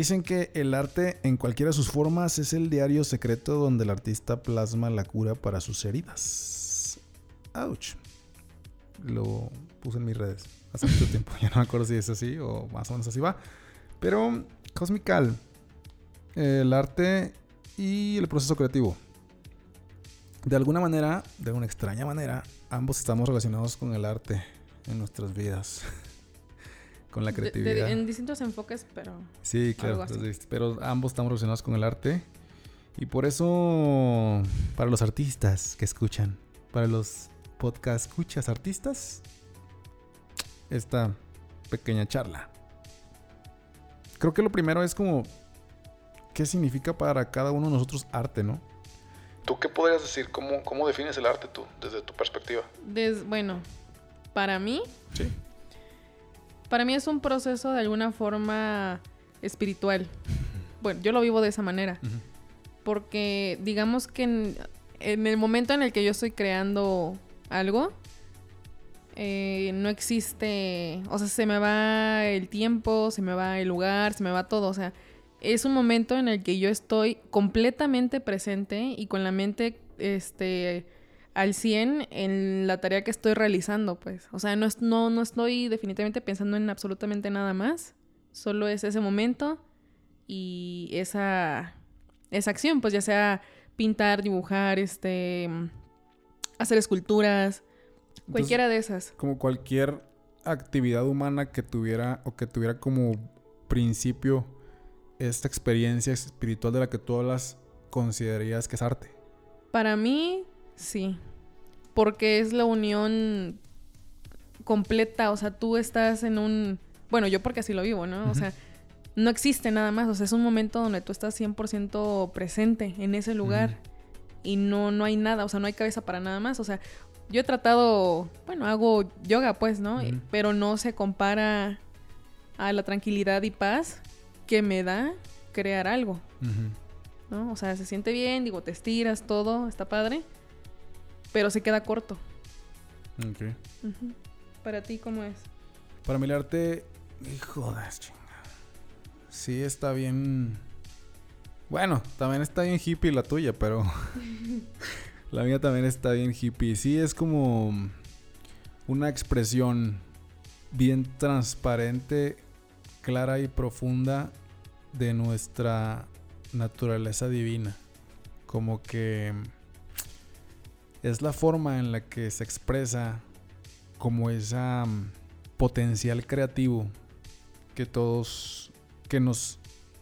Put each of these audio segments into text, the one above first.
Dicen que el arte en cualquiera de sus formas es el diario secreto donde el artista plasma la cura para sus heridas. Ouch. Lo puse en mis redes hace mucho tiempo. Ya no me acuerdo si es así o más o menos así va. Pero, Cosmical, el arte y el proceso creativo. De alguna manera, de una extraña manera, ambos estamos relacionados con el arte en nuestras vidas. Con la De- de- creatividad. en distintos enfoques, pero Sí, claro. Algo así. entonces, pero ambos estamos relacionados con el arte. Y por eso, para los artistas que escuchan, para los podcast escuchas artistas, esta pequeña charla. Creo que lo primero es como, ¿qué significa para cada uno de nosotros arte, no? ¿Tú qué podrías decir? ¿Cómo, cómo defines el arte tú, desde tu perspectiva? des- bueno, para mí, Sí. Para mí es un proceso de alguna forma espiritual. Bueno, yo lo vivo de esa manera. Porque digamos que en, en el momento en el que yo estoy creando algo, eh, no existe, o sea, se me va el tiempo, se me va el lugar, se me va todo, o sea, es un momento en el que yo estoy completamente presente y con la mente, este, al 100 en la tarea que estoy realizando, pues, o sea, no, es- no, no estoy definitivamente pensando en absolutamente nada más, solo es ese momento y esa, esa acción, pues ya sea pintar, dibujar, este, hacer esculturas, cualquiera de esas. Como cualquier actividad humana que tuviera o que tuviera como principio esta experiencia espiritual de la que tú hablas, considerarías que es arte. Para mí, sí, porque es la unión completa, o sea, tú estás en un, bueno, yo porque así lo vivo, ¿no? O sea, no existe nada más, o sea, es un momento donde tú estás 100% presente en ese lugar y no, no hay nada, o sea, no hay cabeza para nada más, o sea, yo he tratado, bueno, hago yoga pues, ¿no? Pero no se compara a la tranquilidad y paz que me da crear algo. ¿no? O sea, se siente bien, digo, te estiras, todo, está padre, pero se queda corto. Ok. Para ti, ¿cómo es? Para el arte, hijo de chinga. Sí está bien. Bueno, también está bien hippie la tuya, pero la mía también está bien hippie. Sí es como una expresión bien transparente, clara y profunda de nuestra naturaleza divina. Como que es la forma en la que se expresa como esa mm, potencial creativo que todos, que nos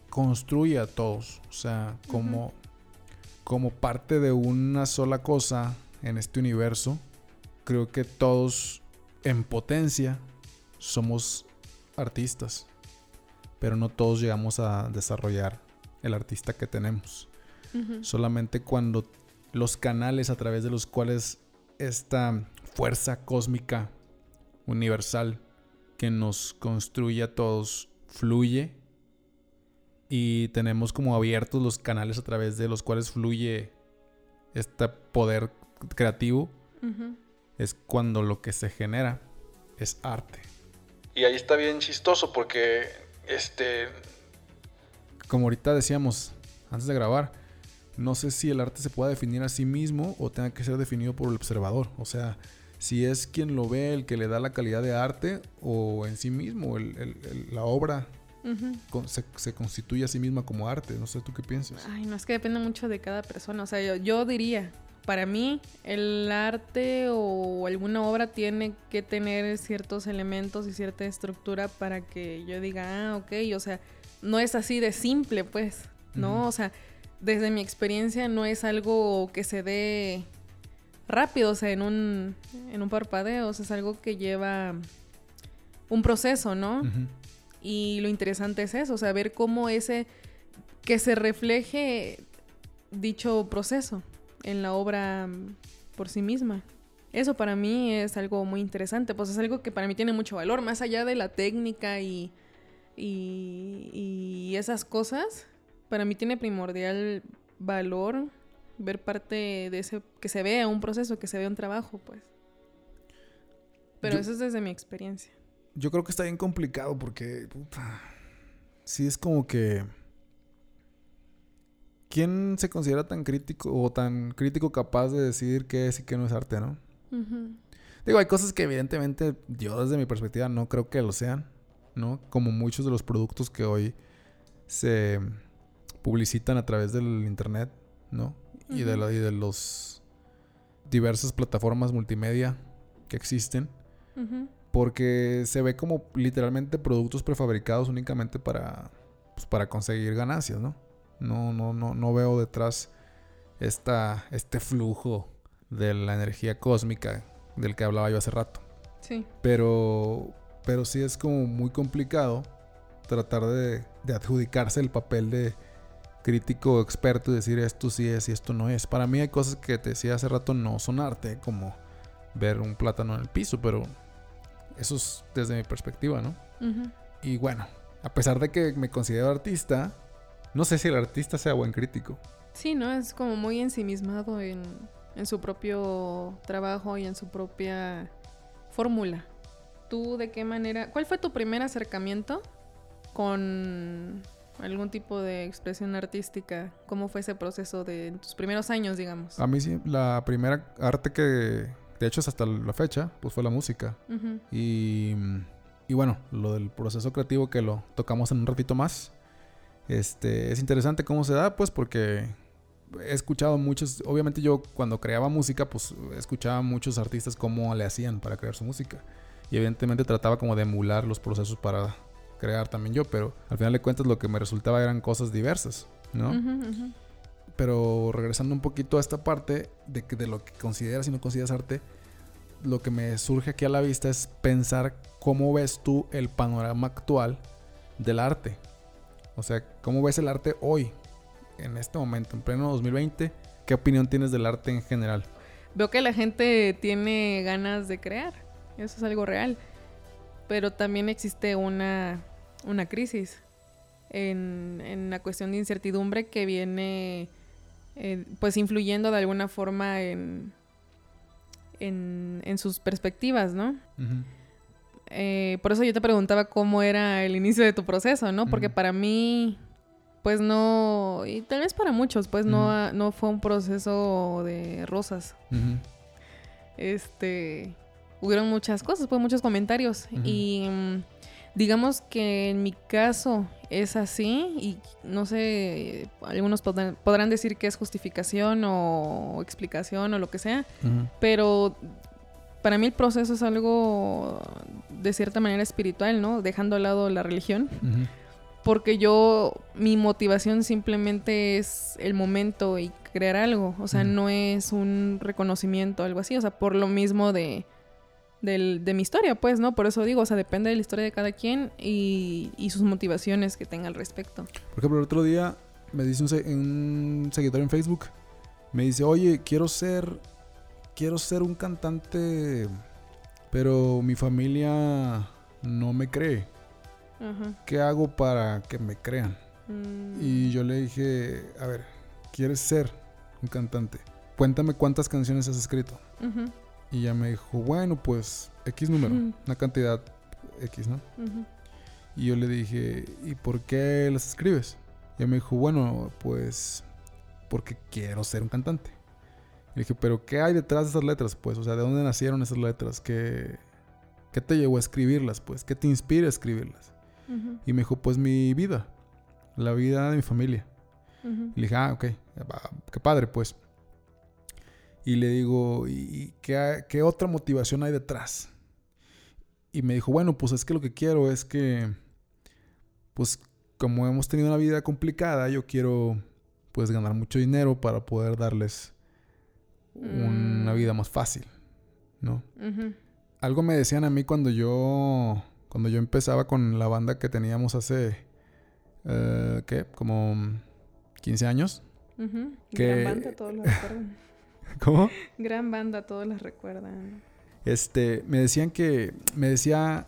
construye a todos, o sea, como, como parte de una sola cosa en este universo, creo que todos en potencia somos artistas, pero no todos llegamos a desarrollar el artista que tenemos. Solamente cuando los canales a través de los cuales esta fuerza cósmica universal que nos construye a todos fluye. Y tenemos como abiertos los canales a través de los cuales fluye este poder creativo. Es cuando lo que se genera es arte. Y ahí está bien chistoso porque, este, Como ahorita decíamos antes de grabar, no sé si el arte se pueda definir a sí mismo o tenga que ser definido por el observador. O sea, si es quien lo ve el que le da la calidad de arte o en sí mismo el- el- el- la obra con- se, se constituye a sí misma como arte. No sé tú qué piensas. Ay, no, es que depende mucho de cada persona. O sea, yo, yo diría, para mí, el arte o alguna obra tiene que tener ciertos elementos y cierta estructura para que yo diga, ah, ok, o sea, no es así de simple, pues, ¿no? O sea, desde mi experiencia no es algo que se dé rápido, o sea, en un, en un parpadeo, o sea, es algo que lleva un proceso, ¿no? Y lo interesante es eso, o sea, ver cómo ese, que se refleje dicho proceso en la obra por sí misma. Eso para mí es algo muy interesante, pues es algo que para mí tiene mucho valor, más allá de la técnica y, y, y esas cosas, para mí tiene primordial valor ver parte de ese, que se vea un proceso, que se vea un trabajo, pues. Pero Yo- eso es desde mi experiencia. Yo creo que está bien complicado porque puta, sí es como que... ¿Quién se considera tan crítico o tan crítico capaz de decidir qué es y qué no es arte, no? Digo, hay cosas que evidentemente yo desde mi perspectiva no creo que lo sean, ¿no? Como muchos de los productos que hoy se publicitan a través del internet, ¿no? Y de, la- y de los diversas plataformas multimedia que existen, porque se ve como literalmente productos prefabricados únicamente para, pues, para conseguir ganancias, ¿no? No, no, no, no veo detrás esta, este flujo de la energía cósmica del que hablaba yo hace rato. Sí. Pero, pero sí es como muy complicado tratar de, de adjudicarse el papel de crítico experto y decir esto sí es y esto no es. Para mí hay cosas que te decía hace rato no son arte, como ver un plátano en el piso, pero eso es desde mi perspectiva, ¿no? Y bueno, a pesar de que me considero artista, no sé si el artista sea buen crítico. Sí, ¿no? Es como muy ensimismado en, en su propio trabajo y en su propia fórmula. ¿Tú de qué manera? ¿Cuál fue tu primer acercamiento con algún tipo de expresión artística? ¿Cómo fue ese proceso de tus primeros años, digamos? A mí sí, la primera arte que, de hecho es hasta la fecha, pues fue la música. Y, y bueno, lo del proceso creativo que lo tocamos en un ratito más. Este, es interesante cómo se da, pues porque he escuchado muchos, obviamente yo cuando creaba música, pues escuchaba muchos artistas cómo le hacían para crear su música. Y evidentemente trataba como de emular los procesos para crear también yo, pero al final de cuentas lo que me resultaba eran cosas diversas, ¿no? Pero regresando un poquito a esta parte de, que de lo que consideras y no consideras arte, lo que me surge aquí a la vista es pensar cómo ves tú el panorama actual del arte. O sea, cómo ves el arte hoy, en este momento, en pleno 2020. ¿Qué opinión tienes del arte en general? Veo que la gente tiene ganas de crear. Eso es algo real. Pero también existe una, una crisis en, en la cuestión de incertidumbre que viene eh, pues influyendo de alguna forma en, en, en sus perspectivas, ¿no? Eh, por eso yo te preguntaba cómo era el inicio de tu proceso, ¿no? Porque para mí, pues no, y tal vez para muchos, pues no, no fue un proceso de rosas. Este, hubieron muchas cosas, pues muchos comentarios. Y mm, digamos que en mi caso es así y no sé, algunos podrán, podrán decir que es justificación o explicación o lo que sea, pero para mí el proceso es algo de cierta manera espiritual, ¿no? Dejando a lado la religión, porque yo, mi motivación simplemente es el momento y crear algo, o sea, no es un reconocimiento, algo así, o sea, por lo mismo de, del- de mi historia, pues, ¿no? Por eso digo, o sea, depende de la historia de cada quien y, y sus motivaciones que tenga al respecto. Por ejemplo, el otro día me dice un, se- un seguidor en Facebook, me dice, oye, quiero ser, quiero ser un cantante, pero mi familia no me cree. Ajá. ¿Qué hago para que me crean? Mm, Y yo le dije, a ver, ¿quieres ser un cantante? Cuéntame cuántas canciones has escrito. Y ella me dijo, bueno, pues X número, una cantidad X, ¿no? Y yo le dije, ¿y por qué las escribes? Y ella me dijo, bueno, pues porque quiero ser un cantante. Y le dije, ¿pero qué hay detrás de esas letras? Pues, o sea, ¿de dónde nacieron esas letras? ¿Qué, qué te llevó a escribirlas? Pues, ¿qué te inspira a escribirlas? Y me dijo, pues mi vida, la vida de mi familia. Y le dije, ah, ok, qué padre, pues. Y le digo, ¿y qué, qué otra motivación hay detrás? Y me dijo, bueno, pues es que lo que quiero es que, pues como hemos tenido una vida complicada, yo quiero, pues ganar mucho dinero para poder darles una Mm. vida más fácil, ¿no? Algo me decían a mí cuando yo, cuando yo empezaba con la banda que teníamos hace, eh, ¿qué? Como 15 años. ujú. Que- Gran banda, todos lo recuerdan. ¿Cómo? Gran banda, todos las recuerdan. Este, me decían que, me decía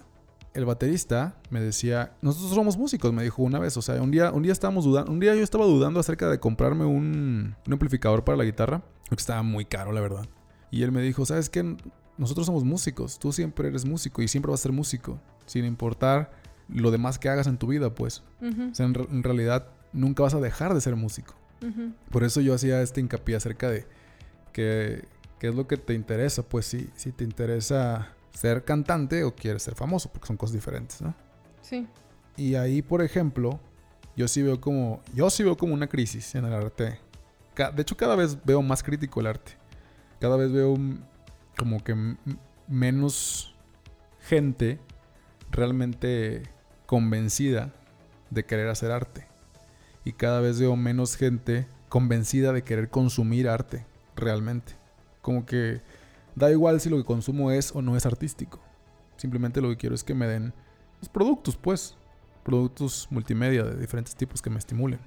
el baterista, me decía, nosotros somos músicos, me dijo una vez, o sea, un día, un día estábamos dudando, un día yo estaba dudando acerca de comprarme un, un amplificador para la guitarra, porque estaba muy caro, la verdad. Y él me dijo, ¿sabes qué? Nosotros somos músicos, tú siempre eres músico y siempre vas a ser músico, sin importar lo demás que hagas en tu vida, pues. O sea, en, re- en realidad nunca vas a dejar de ser músico. Por eso yo hacía este hincapié acerca de que, qué es lo que te interesa. Pues si, si te interesa ser cantante o quieres ser famoso, porque son cosas diferentes, ¿no? Sí. Y ahí, por ejemplo, yo sí veo como, yo sí veo como una crisis en el arte. De hecho, cada vez veo más crítico el arte. Cada vez veo como que menos gente realmente convencida de querer hacer arte. Y cada vez veo menos gente convencida de querer consumir arte realmente. Como que da igual si lo que consumo es o no es artístico. Simplemente lo que quiero es que me den los productos, pues. Productos multimedia de diferentes tipos que me estimulen.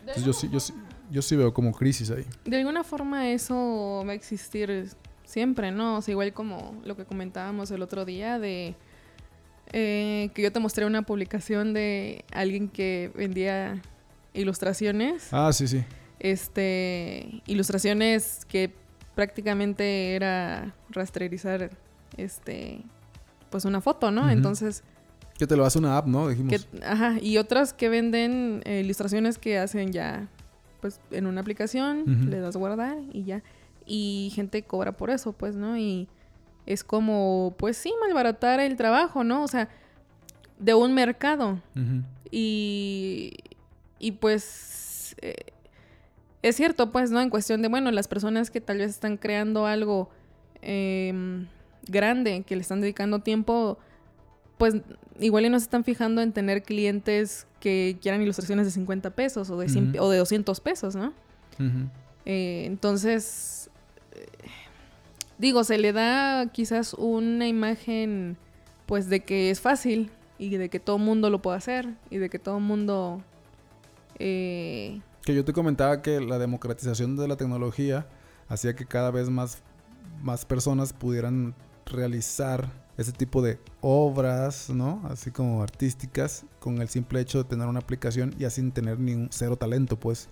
Entonces yo sí, yo sí, yo sí veo como crisis ahí. De alguna forma eso va a existir siempre, ¿no? O sea, igual como lo que comentábamos el otro día de eh, que yo te mostré una publicación de alguien que vendía ilustraciones. Ah, sí, sí. Este, ilustraciones que prácticamente era rastrerizar este pues una foto, ¿no? Entonces, Que te lo hace una app, ¿no? Dijimos. que, ajá, y otras que venden eh, ilustraciones que hacen ya, pues en una aplicación, le das guardar y ya. Y gente cobra por eso, pues, ¿no? Y es como, pues sí, malbaratar el trabajo, ¿no? O sea, de un mercado. Y, y pues eh, es cierto, pues, ¿no? En cuestión de, bueno, las personas que tal vez están creando algo em, grande, que le están dedicando tiempo, pues igual y no se están fijando en tener clientes que quieran ilustraciones de 50 pesos o de, 100 Ujú. o de 200 pesos, ¿no? Eh, entonces, eh, digo, se le da quizás una imagen, pues, de que es fácil y de que todo mundo lo puede hacer y de que todo mundo... eh, Que yo te comentaba que la democratización de la tecnología hacía que cada vez más, más personas pudieran realizar ese tipo de obras, ¿no? Así como artísticas, con el simple hecho de tener una aplicación y así sin tener ni cero talento, pues.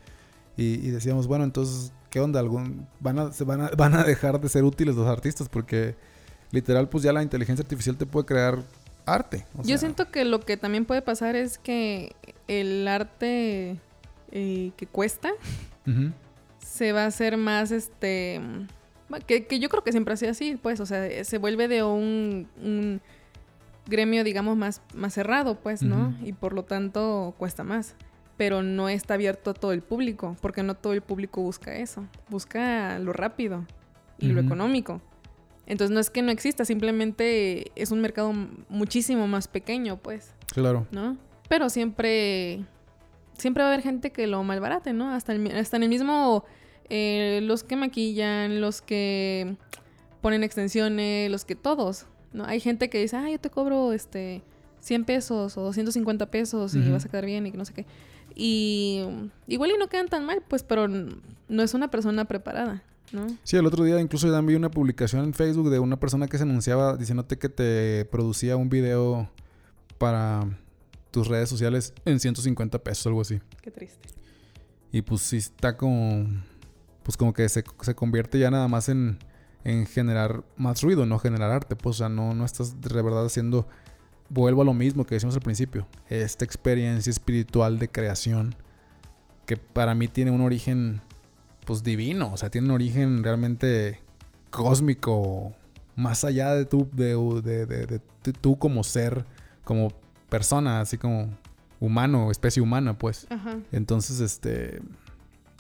Y, y decíamos, bueno, entonces, ¿qué onda? ¿Algún, van, a, se van, a, van a dejar de ser útiles los artistas porque literal, pues ya la inteligencia artificial te puede crear arte. o yo siento que lo que también puede pasar es que el arte eh, que cuesta se va a hacer más este que, que yo creo que siempre ha sido así pues o sea se vuelve de un, un gremio digamos más más cerrado pues no y por lo tanto cuesta más. Pero no está abierto a todo el público porque no todo el público busca eso. Busca lo rápido y lo económico. Entonces no es que no exista simplemente es un mercado muchísimo más pequeño pues Claro. ¿no? Pero siempre, siempre va a haber gente que lo malbarate, ¿no? Hasta, el hasta en el mismo, eh, los que maquillan, los que ponen extensiones, los que todos, ¿no? Hay gente que dice, ah, yo te cobro, este, 100 pesos o 250 pesos y vas a quedar bien y que no sé qué. Y igual y no quedan tan mal, pues, pero no es una persona preparada, ¿no? Sí, el otro día incluso ya vi una publicación en Facebook de una persona que se anunciaba diciéndote que te producía un video para tus redes sociales en 150 pesos, algo así. Qué triste. Y pues sí está como... Pues como que se, se convierte ya nada más en, en generar más ruido, no generar arte. Pues o sea, no, no estás de verdad haciendo... Vuelvo a lo mismo que decíamos al principio. Esta experiencia espiritual de creación que para mí tiene un origen pues divino. O sea, tiene un origen realmente cósmico. Más allá de tú, de, de- de- de- de tú como ser, como persona, así como humano, especie humana, pues. Ajá. Entonces, este.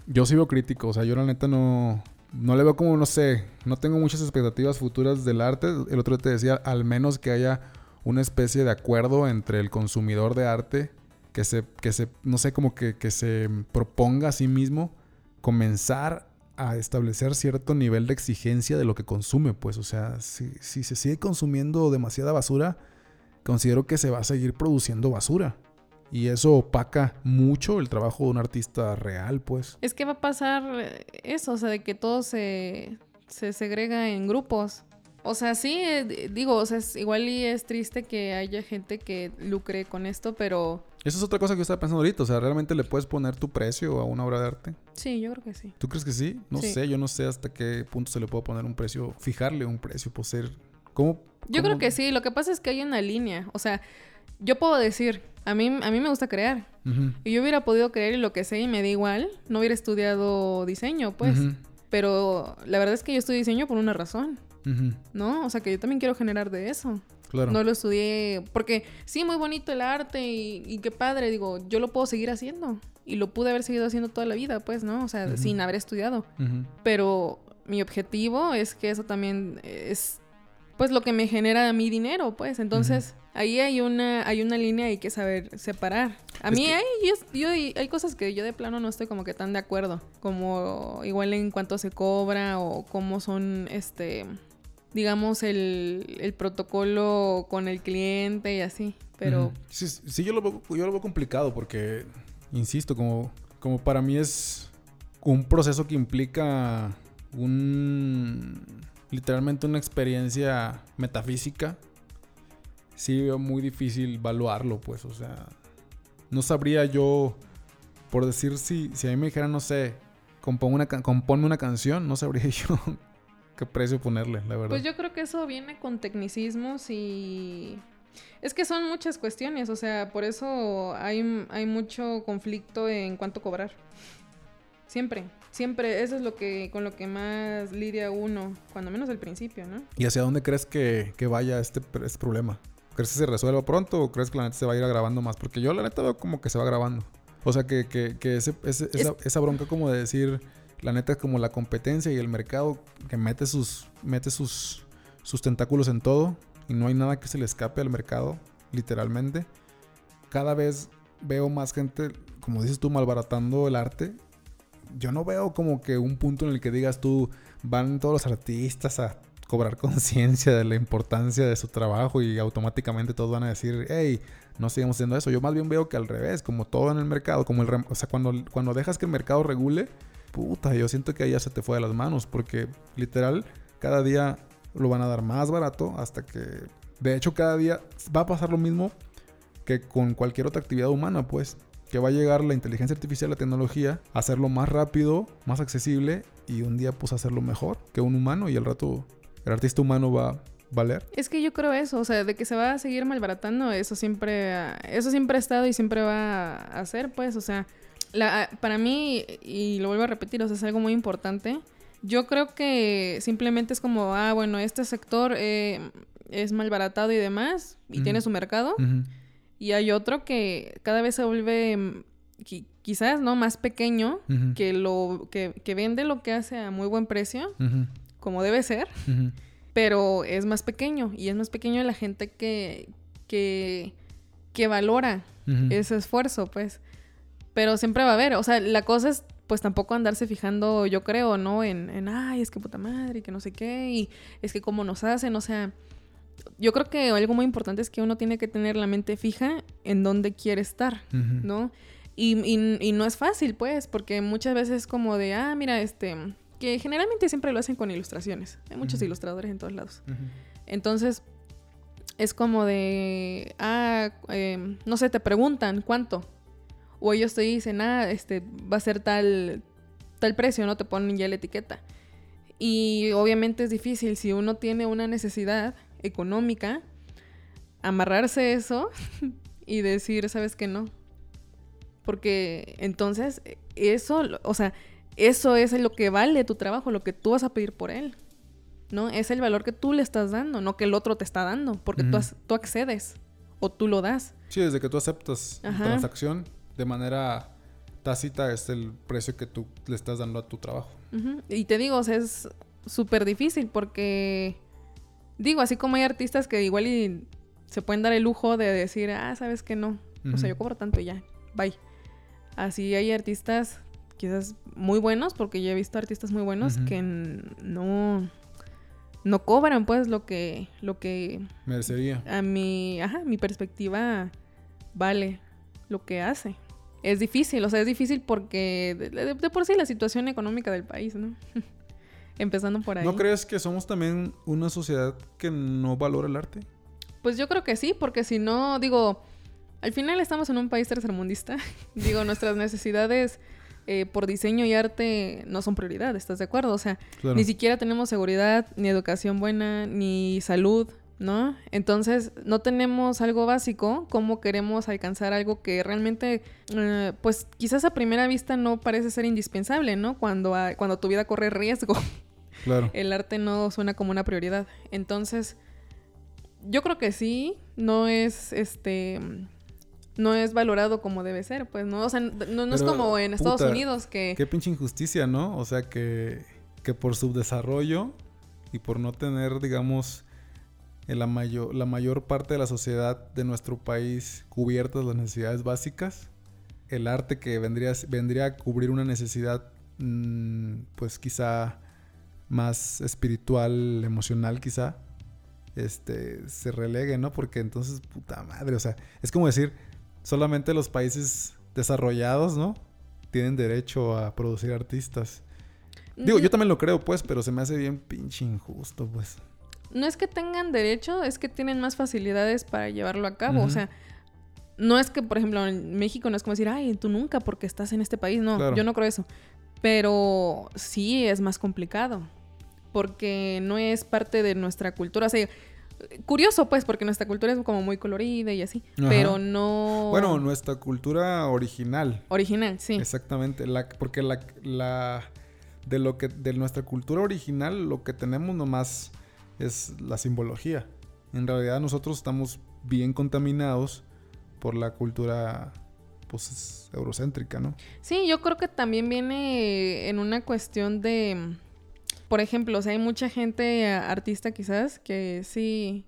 Yo sí veo crítico. O sea, yo la neta no. No le veo como, no sé. No tengo muchas expectativas futuras del arte. El otro día te decía, al menos que haya una especie de acuerdo entre el consumidor de arte. Que se, que se, no sé, como que, que se proponga a sí mismo comenzar a establecer cierto nivel de exigencia de lo que consume. Pues, o sea, si, si se sigue consumiendo demasiada basura, considero que se va a seguir produciendo basura. Y eso opaca mucho el trabajo de un artista real, pues. Es que va a pasar eh, eso, o sea, de que todo se, se segrega en grupos. O sea, sí, eh, digo, o sea, es, igual y es triste que haya gente que lucre con esto, pero Esa es otra cosa que yo estaba pensando ahorita. O sea, ¿realmente le puedes poner tu precio a una obra de arte? sí, yo creo que sí. ¿Tú crees que sí? No Sí. sé, yo no sé hasta qué punto se le puede poner un precio, fijarle un precio por ser... ¿Cómo? Yo cómo- creo que sí, lo que pasa es que hay una línea, o sea, yo puedo decir, a mí, a mí me gusta crear. Y yo hubiera podido creer en lo que sé y me da igual. No hubiera estudiado diseño, pues. Pero la verdad es que yo estudié diseño por una razón. ¿no? O sea, que yo también quiero generar de eso. Claro. No lo estudié porque sí, muy bonito el arte y, y qué padre, digo, yo lo puedo seguir haciendo. Y lo pude haber seguido haciendo toda la vida, pues, ¿no? O sea, sin haber estudiado. Pero mi objetivo es que eso también es, pues, lo que me genera mi dinero, pues. Entonces, ahí hay una, hay una línea y hay que saber separar. A Es mí que- hay, yo- yo- hay cosas que yo de plano no estoy como que tan de acuerdo. Como igual en cuánto se cobra o cómo son, este, digamos, el, el protocolo con el cliente y así. Pero... Sí, sí, yo lo veo, yo lo veo complicado porque, insisto, como, como para mí es un proceso que implica un... literalmente una experiencia metafísica. Sí muy difícil evaluarlo, pues, o sea... No sabría yo, por decir, si, si a mí me dijeran, no sé, compón una, componme una canción, no sabría yo qué precio ponerle, la verdad. Pues yo creo que eso viene con tecnicismos y... Es que son muchas cuestiones, o sea, por eso hay, hay mucho conflicto en cuánto cobrar. Siempre, siempre, eso es lo que con lo que más lidia uno, cuando menos al principio, ¿no? ¿Y hacia dónde crees que, que vaya este, este problema? ¿Crees que se resuelva pronto o crees que la neta se va a ir agravando más? Porque yo la neta veo como que se va agravando. O sea, que, que, que ese, ese- esa, esa bronca como de decir, la neta es como la competencia y el mercado que mete sus, mete sus, sus tentáculos en todo y no hay nada que se le escape al mercado, literalmente. Cada vez veo más gente, como dices tú, malbaratando el arte. Yo no veo como que un punto en el que digas tú, van todos los artistas a cobrar conciencia de la importancia de su trabajo y automáticamente todos van a decir, hey, no sigamos haciendo eso. Yo más bien veo que al revés, como todo en el mercado, como el, o sea, cuando, cuando dejas que el mercado regule, puta, yo siento que ya se te fue de las manos, porque literal, cada día lo van a dar más barato hasta que, de hecho, cada día va a pasar lo mismo que con cualquier otra actividad humana, pues. Que va a llegar la inteligencia artificial, la tecnología, a hacerlo más rápido, más accesible y un día pues hacerlo mejor que un humano y al rato el artista humano va a valer. Es que yo creo eso, o sea, de que se va a seguir malbaratando, eso siempre, eso siempre ha estado y siempre va a ser, pues, o sea, la, para mí, y lo vuelvo a repetir, o sea, es algo muy importante. Yo creo que simplemente es como, ah, bueno, este sector eh, es malbaratado y demás, y tiene su mercado. Y hay otro que cada vez se vuelve, mm, qui- quizás, ¿no? Más pequeño, que, lo, que, que vende lo que hace a muy buen precio, como debe ser pero es más pequeño y es más pequeño la gente que, que, que valora ese esfuerzo, pues. Pero siempre va a haber, o sea, la cosa es pues tampoco andarse fijando, yo creo, ¿no? En, en ay, es que puta madre, y que no sé qué, y es que cómo nos hacen, o sea, yo creo que algo muy importante es que uno tiene que tener la mente fija en dónde quiere estar. ¿no? Y, y- y no es fácil, pues, porque muchas veces es como de, ah, mira, este, que generalmente siempre lo hacen con ilustraciones. Hay muchos ilustradores en todos lados. Entonces, es como de, ah, em, no sé, te preguntan cuánto. O ellos te dicen, ah, este, va a ser tal, tal precio, ¿no? Te ponen ya la etiqueta. Y obviamente es difícil si uno tiene una necesidad económica, amarrarse eso y decir, ¿sabes qué no? Porque entonces eso, o sea, eso es lo que vale tu trabajo, lo que tú vas a pedir por él. ¿No? Es el valor que tú le estás dando, no que el otro te está dando, porque tú, tú accedes o tú lo das. Sí, desde que tú aceptas la transacción de manera tácita es el precio que tú le estás dando a tu trabajo. Y te digo, o sea, es súper difícil porque, digo, así como hay artistas que igual y se pueden dar el lujo de decir, ah, sabes que no, o sea, yo cobro tanto y ya, bye. Así hay artistas quizás muy buenos, porque yo he visto artistas muy buenos que no, no cobran pues lo que, lo que Merecería. a mi, ajá, mi perspectiva vale lo que hace. Es difícil, o sea, es difícil porque de, de- de por sí la situación económica del país, ¿no? Empezando por ahí. ¿No crees que somos también una sociedad que no valora el arte? Pues yo creo que sí, porque si no, digo, al final estamos en un país tercermundista. digo, nuestras necesidades eh, por diseño y arte no son prioridad, ¿estás de acuerdo? O sea, Claro. ni siquiera tenemos seguridad, ni educación buena, ni salud ¿no? Entonces, no tenemos algo básico, ¿cómo queremos alcanzar algo que realmente, eh, pues quizás a primera vista no parece ser indispensable, ¿no? Cuando, a- cuando tu vida corre riesgo, Claro. el arte no suena como una prioridad. Entonces, yo creo que sí, no es, este, no es valorado como debe ser, pues, ¿no? O sea, no, no es como en Estados puta, Unidos que... Qué pinche injusticia, ¿no? O sea, que, que por subdesarrollo y por no tener, digamos, la, mayor, la mayor parte de la sociedad de nuestro país cubiertas las necesidades básicas, el arte que vendría, vendría a cubrir una necesidad, mm, pues quizá más espiritual, emocional quizá, este, se relegue, ¿no? Porque entonces, puta madre, o sea, es como decir, solamente los países desarrollados, ¿no? Tienen derecho a producir artistas. Digo, yo también lo creo, pues, pero se me hace bien pinche injusto, pues. No es que tengan derecho, es que tienen más facilidades para llevarlo a cabo. O sea, no es que, por ejemplo, en México no es como decir, ay, tú nunca porque estás en este país. No, Claro. yo no creo eso. Pero sí es más complicado. Porque no es parte de nuestra cultura. O sea, curioso, pues, porque nuestra cultura es como muy colorida y así. Ajá. Pero no. Bueno, nuestra cultura original. Original, sí. Exactamente. La, porque la, la. De lo que. De nuestra cultura original, lo que tenemos nomás es la simbología. En realidad, nosotros estamos bien contaminados por la cultura. Pues eurocéntrica, ¿no? Sí, yo creo que también viene en una cuestión de, por ejemplo, o sea, hay mucha gente artista quizás que sí,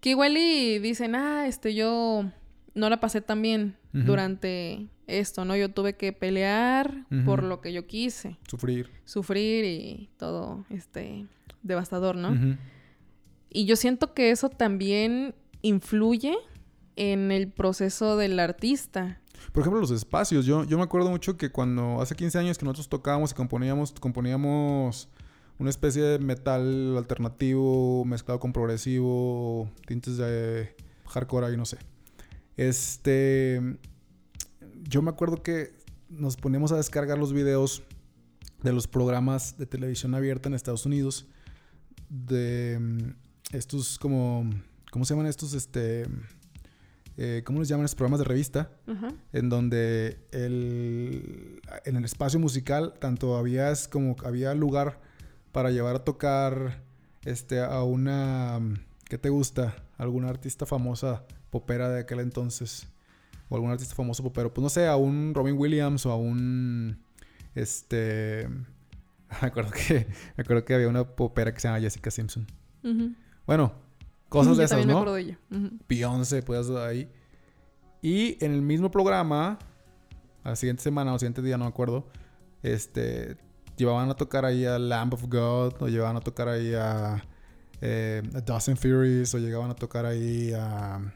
que igual y dicen, ah, este, yo no la pasé tan bien durante esto, ¿no? Yo tuve que pelear por lo que yo quise, Sufrir. sufrir y todo, este, devastador, ¿no? Y yo siento que eso también influye en el proceso del artista. Por ejemplo, los espacios. Yo, yo me acuerdo mucho que cuando hace 15 años que nosotros tocábamos y componíamos, componíamos una especie de metal alternativo mezclado con progresivo, tintes de hardcore ahí, no sé. Este. Yo me acuerdo que nos poníamos a descargar los videos de los programas de televisión abierta en Estados Unidos. De mm, estos como. ¿Cómo se llaman estos? Este. Eh, ¿Cómo les llaman estos programas de revista? En donde el, en el espacio musical tanto había es como había lugar para llevar a tocar este a una ¿qué te gusta? alguna artista famosa popera de aquel entonces o algún artista famoso popero, pues no sé, a un Robin Williams o a un este me acuerdo que me acuerdo que había una popera que se llama Jessica Simpson. Bueno, cosas de Yo esas, también me ¿no? acuerdo de ella. Ujú. Beyoncé, podías ahí. Y en el mismo programa, a la siguiente semana o siguiente día, no me acuerdo, este, llevaban a tocar ahí a Lamb of God, o llevaban a tocar ahí a, eh, a Dawson Furies, o llegaban a tocar ahí a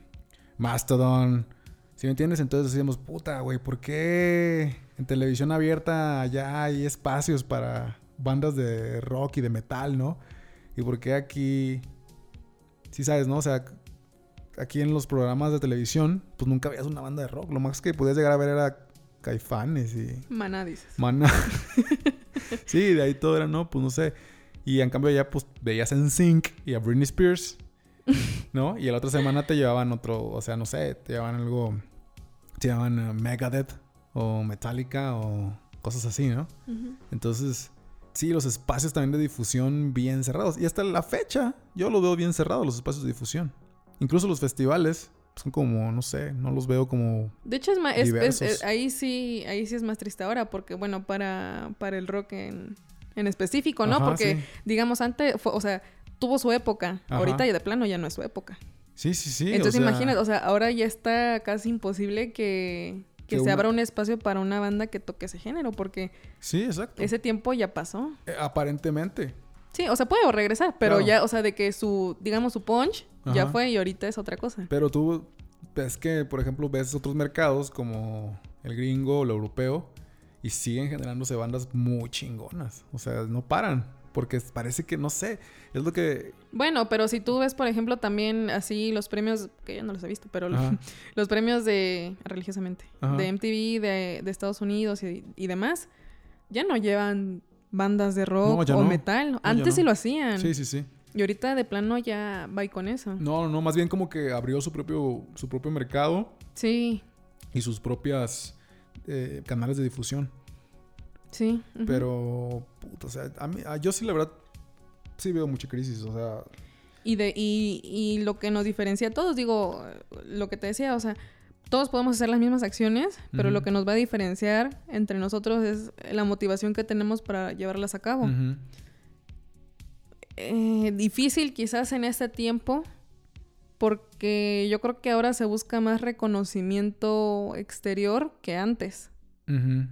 Mastodon. ¿Sí me entiendes? Entonces decíamos, puta, güey, ¿por qué en televisión abierta ya hay espacios para bandas de rock y de metal, ¿no? ¿Y por qué aquí Sí sabes, ¿no? O sea, aquí en los programas de televisión, pues nunca veías una banda de rock. Lo más que podías llegar a ver era Caifanes y Maná dices. Mana. sí, de ahí todo era, no, pues no sé. Y en cambio ya pues veías en Sync y a Britney Spears, ¿no? Y la otra semana te llevaban otro, o sea, no sé, te llevaban algo, te llevaban Megadeth o Metallica o cosas así, ¿no? Entonces, sí, los espacios también de difusión bien cerrados. Y hasta la fecha, yo lo veo bien cerrado, los espacios de difusión. Incluso los festivales son como, no sé, no los veo como... De hecho, es más, es- es- Diversos. es- ahí sí, ahí sí es más triste ahora, porque bueno, para, para el rock en, en específico, ¿no? Ajá, porque, sí. digamos, antes, fue- o sea, tuvo su época. Ajá. Ahorita y de plano ya no es su época. Sí, sí, sí. o Entonces sea, imagínate, o sea, ahora ya está casi imposible que, que Que se una- abra un espacio para una banda que toque ese género, porque Sí, exacto. ese tiempo ya pasó. Eh, aparentemente. Sí, o sea, puede regresar, pero Claro. ya, o sea, de que su, digamos, su punch ya fue y ahorita es otra cosa. Pero tú ves que, por ejemplo, ves otros mercados como el gringo o el europeo y siguen generándose bandas muy chingonas. O sea, no paran. Porque parece que, no sé, es lo que... Bueno, pero si tú ves, por ejemplo, también así los premios, que yo no los he visto, pero Ajá. los premios de, religiosamente, Ajá. de MTV, de, de Estados Unidos y, y demás, ya no llevan bandas de rock No, o no. metal. Antes sí lo hacían. Sí, sí, sí. Y ahorita de plano ya va con eso. No, no, más bien como que abrió su propio, su propio mercado Sí, y sus propias eh, canales de difusión. Sí. Pero, puta, o sea, a mí, a- yo sí la verdad sí veo mucha crisis, o sea, Y, de, y, y lo que nos diferencia a todos, digo, lo que te decía, o sea, todos podemos hacer las mismas acciones, pero lo que nos va a diferenciar entre nosotros es la motivación que tenemos para llevarlas a cabo. Eh, difícil quizás en este tiempo, porque yo creo que ahora se busca más reconocimiento exterior que antes. ujú,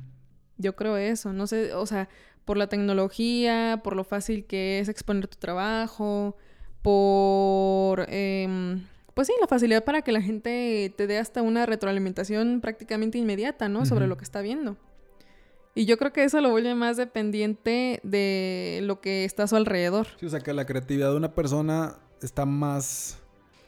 Yo creo eso, no sé, o sea, por la tecnología, por lo fácil que es exponer tu trabajo, por, em, pues sí, la facilidad para que la gente te dé hasta una retroalimentación prácticamente inmediata, ¿no? Sobre lo que está viendo. Y yo creo que eso lo vuelve más dependiente de lo que está a su alrededor. Sí, o sea, que la creatividad de una persona está más,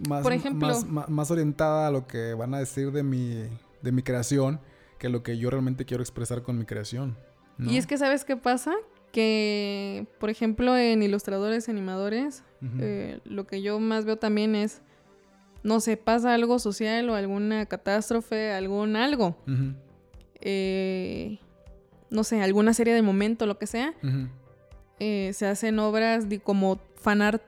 más, Por ejemplo- más orientada a lo que van a decir de mi, de mi creación que lo que yo realmente quiero expresar con mi creación. ¿no? Y es que, ¿sabes qué pasa? Que, por ejemplo, en ilustradores, animadores, eh, lo que yo más veo también es, no sé, pasa algo social o alguna catástrofe, algún algo, eh, no sé, alguna serie de momento, lo que sea, eh, se hacen obras de, como fanart.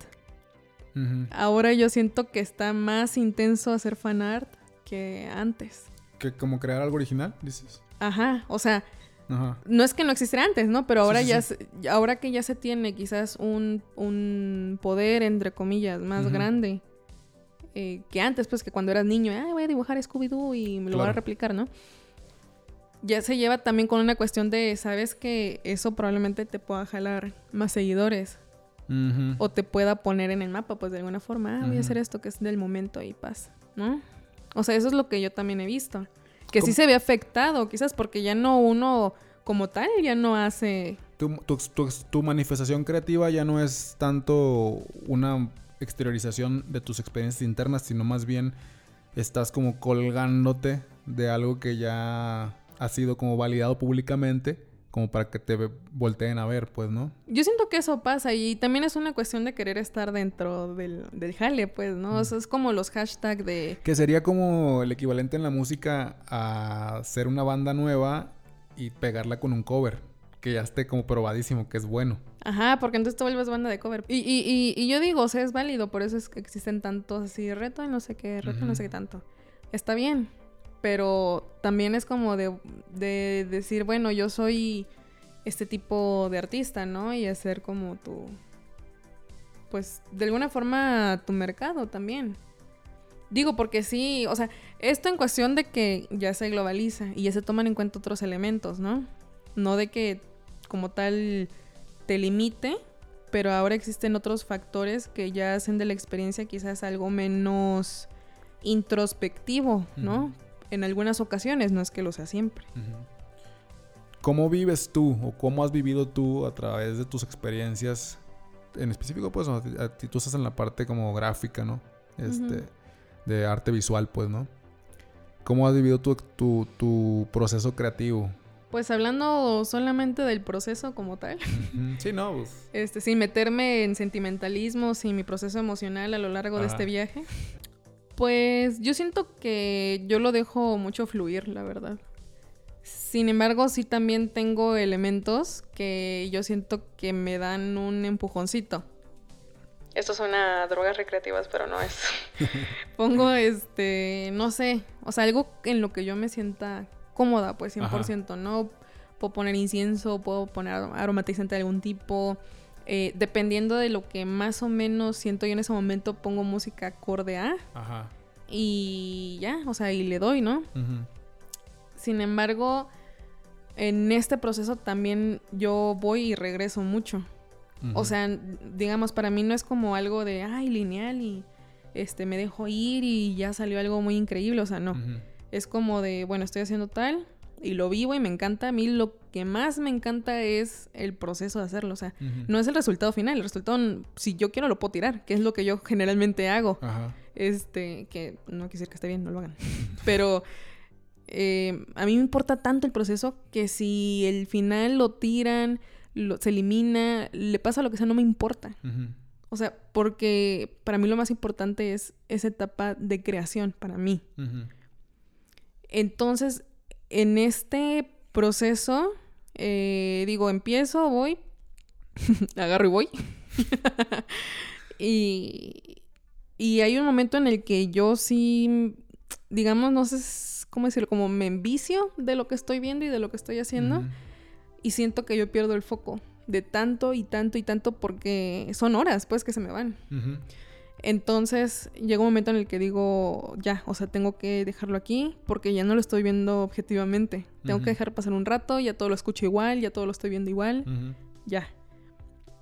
Ahora yo siento que está más intenso hacer fanart que antes. Que como crear algo original, dices. Ajá, o sea, Ajá. no es que no existiera antes, ¿no? Pero ahora Sí, sí, ya, sí. se- ahora que ya se tiene quizás un, un poder, entre comillas, más grande eh, que antes, pues que cuando eras niño, ah, voy a dibujar Scooby-Doo y me lo voy a replicar, ¿no? Ya se lleva también con una cuestión de, sabes que eso probablemente te pueda jalar más seguidores o te pueda poner en el mapa, pues de alguna forma, ah, voy a hacer esto que es del momento y pasa, ¿no? O sea, eso es lo que yo también he visto. Que sí se ve afectado, quizás porque ya no uno como tal, ya no hace... Tu, tu- tu- tu manifestación creativa ya no es tanto una exteriorización de tus experiencias internas, sino más bien estás como colgándote de algo que ya ha sido como validado públicamente, como para que te volteen a ver, pues, ¿no? Yo siento que eso pasa y también es una cuestión de querer estar dentro del, del jale, pues, ¿no? O sea, es como los hashtags de... Que sería como el equivalente en la música a ser una banda nueva y pegarla con un cover, que ya esté como probadísimo, que es bueno. Ajá, porque entonces te vuelves banda de cover. Y, y, y, y yo digo, o sea, es válido, por eso es que existen tantos así, reto y no sé qué, reto y no sé qué tanto. Está bien, pero también es como de, de decir, bueno, yo soy este tipo de artista, ¿no? Y hacer como tu... Pues, de alguna forma, tu mercado también. Digo, porque sí, o sea, esto en cuestión de que ya se globaliza y ya se toman en cuenta otros elementos, ¿no? No de que como tal te limite, pero ahora existen otros factores que ya hacen de la experiencia quizás algo menos introspectivo, ¿no? En algunas ocasiones, no es que lo sea siempre. ¿Cómo vives tú o cómo has vivido tú a través de tus experiencias? En específico, pues, a ti- tú estás en la parte como gráfica, ¿no? Este, Ujú. de arte visual, pues, ¿no? ¿Cómo has vivido tu, tu, tu proceso creativo? Pues hablando solamente del proceso como tal, Sí, no, pues. este, sin meterme en sentimentalismos y mi proceso emocional a lo largo de Ajá. este viaje, pues yo siento que yo lo dejo mucho fluir, la verdad. Sin embargo, sí también tengo elementos que yo siento que me dan un empujoncito. Esto suena a drogas recreativas, pero no es. Pongo, este, no sé, o sea, algo en lo que yo me sienta cómoda, pues 100%, ¿no? Puedo poner incienso, puedo poner aromatizante de algún tipo. Eh, dependiendo de lo que más o menos siento yo en ese momento, pongo música acorde a Ajá. y ya, o sea, y le doy, ¿no? Ujú. Sin embargo, en este proceso también yo voy y regreso mucho. O sea, digamos, para mí no es como algo de, ay, lineal y este me dejo ir y ya salió algo muy increíble, o sea, no. Es como de, bueno, estoy haciendo tal y lo vivo y me encanta. A mí lo que más me encanta es el proceso de hacerlo, o sea, no es el resultado final, el resultado, si yo quiero lo puedo tirar, que es lo que yo generalmente hago. Ajá. Este, que no quisiera que esté bien, no lo hagan. Pero eh, a mí me importa tanto el proceso que si el final lo tiran, lo- se elimina, le pasa lo que sea, no me importa. O O sea, porque para mí lo más importante es esa etapa de creación, para mí. Entonces, en este proceso, eh, digo, empiezo, voy, agarro y voy. y, y hay un momento en el que yo sí, digamos, no sé cómo decirlo, como me envicio de lo que estoy viendo y de lo que estoy haciendo. Y siento que yo pierdo el foco de tanto y tanto y tanto porque son horas, pues, que se me van. Entonces llega un momento en el que digo, ya, o sea, tengo que dejarlo aquí porque ya no lo estoy viendo objetivamente. Tengo que dejar pasar un rato, ya todo lo escucho igual, ya todo lo estoy viendo igual, ya.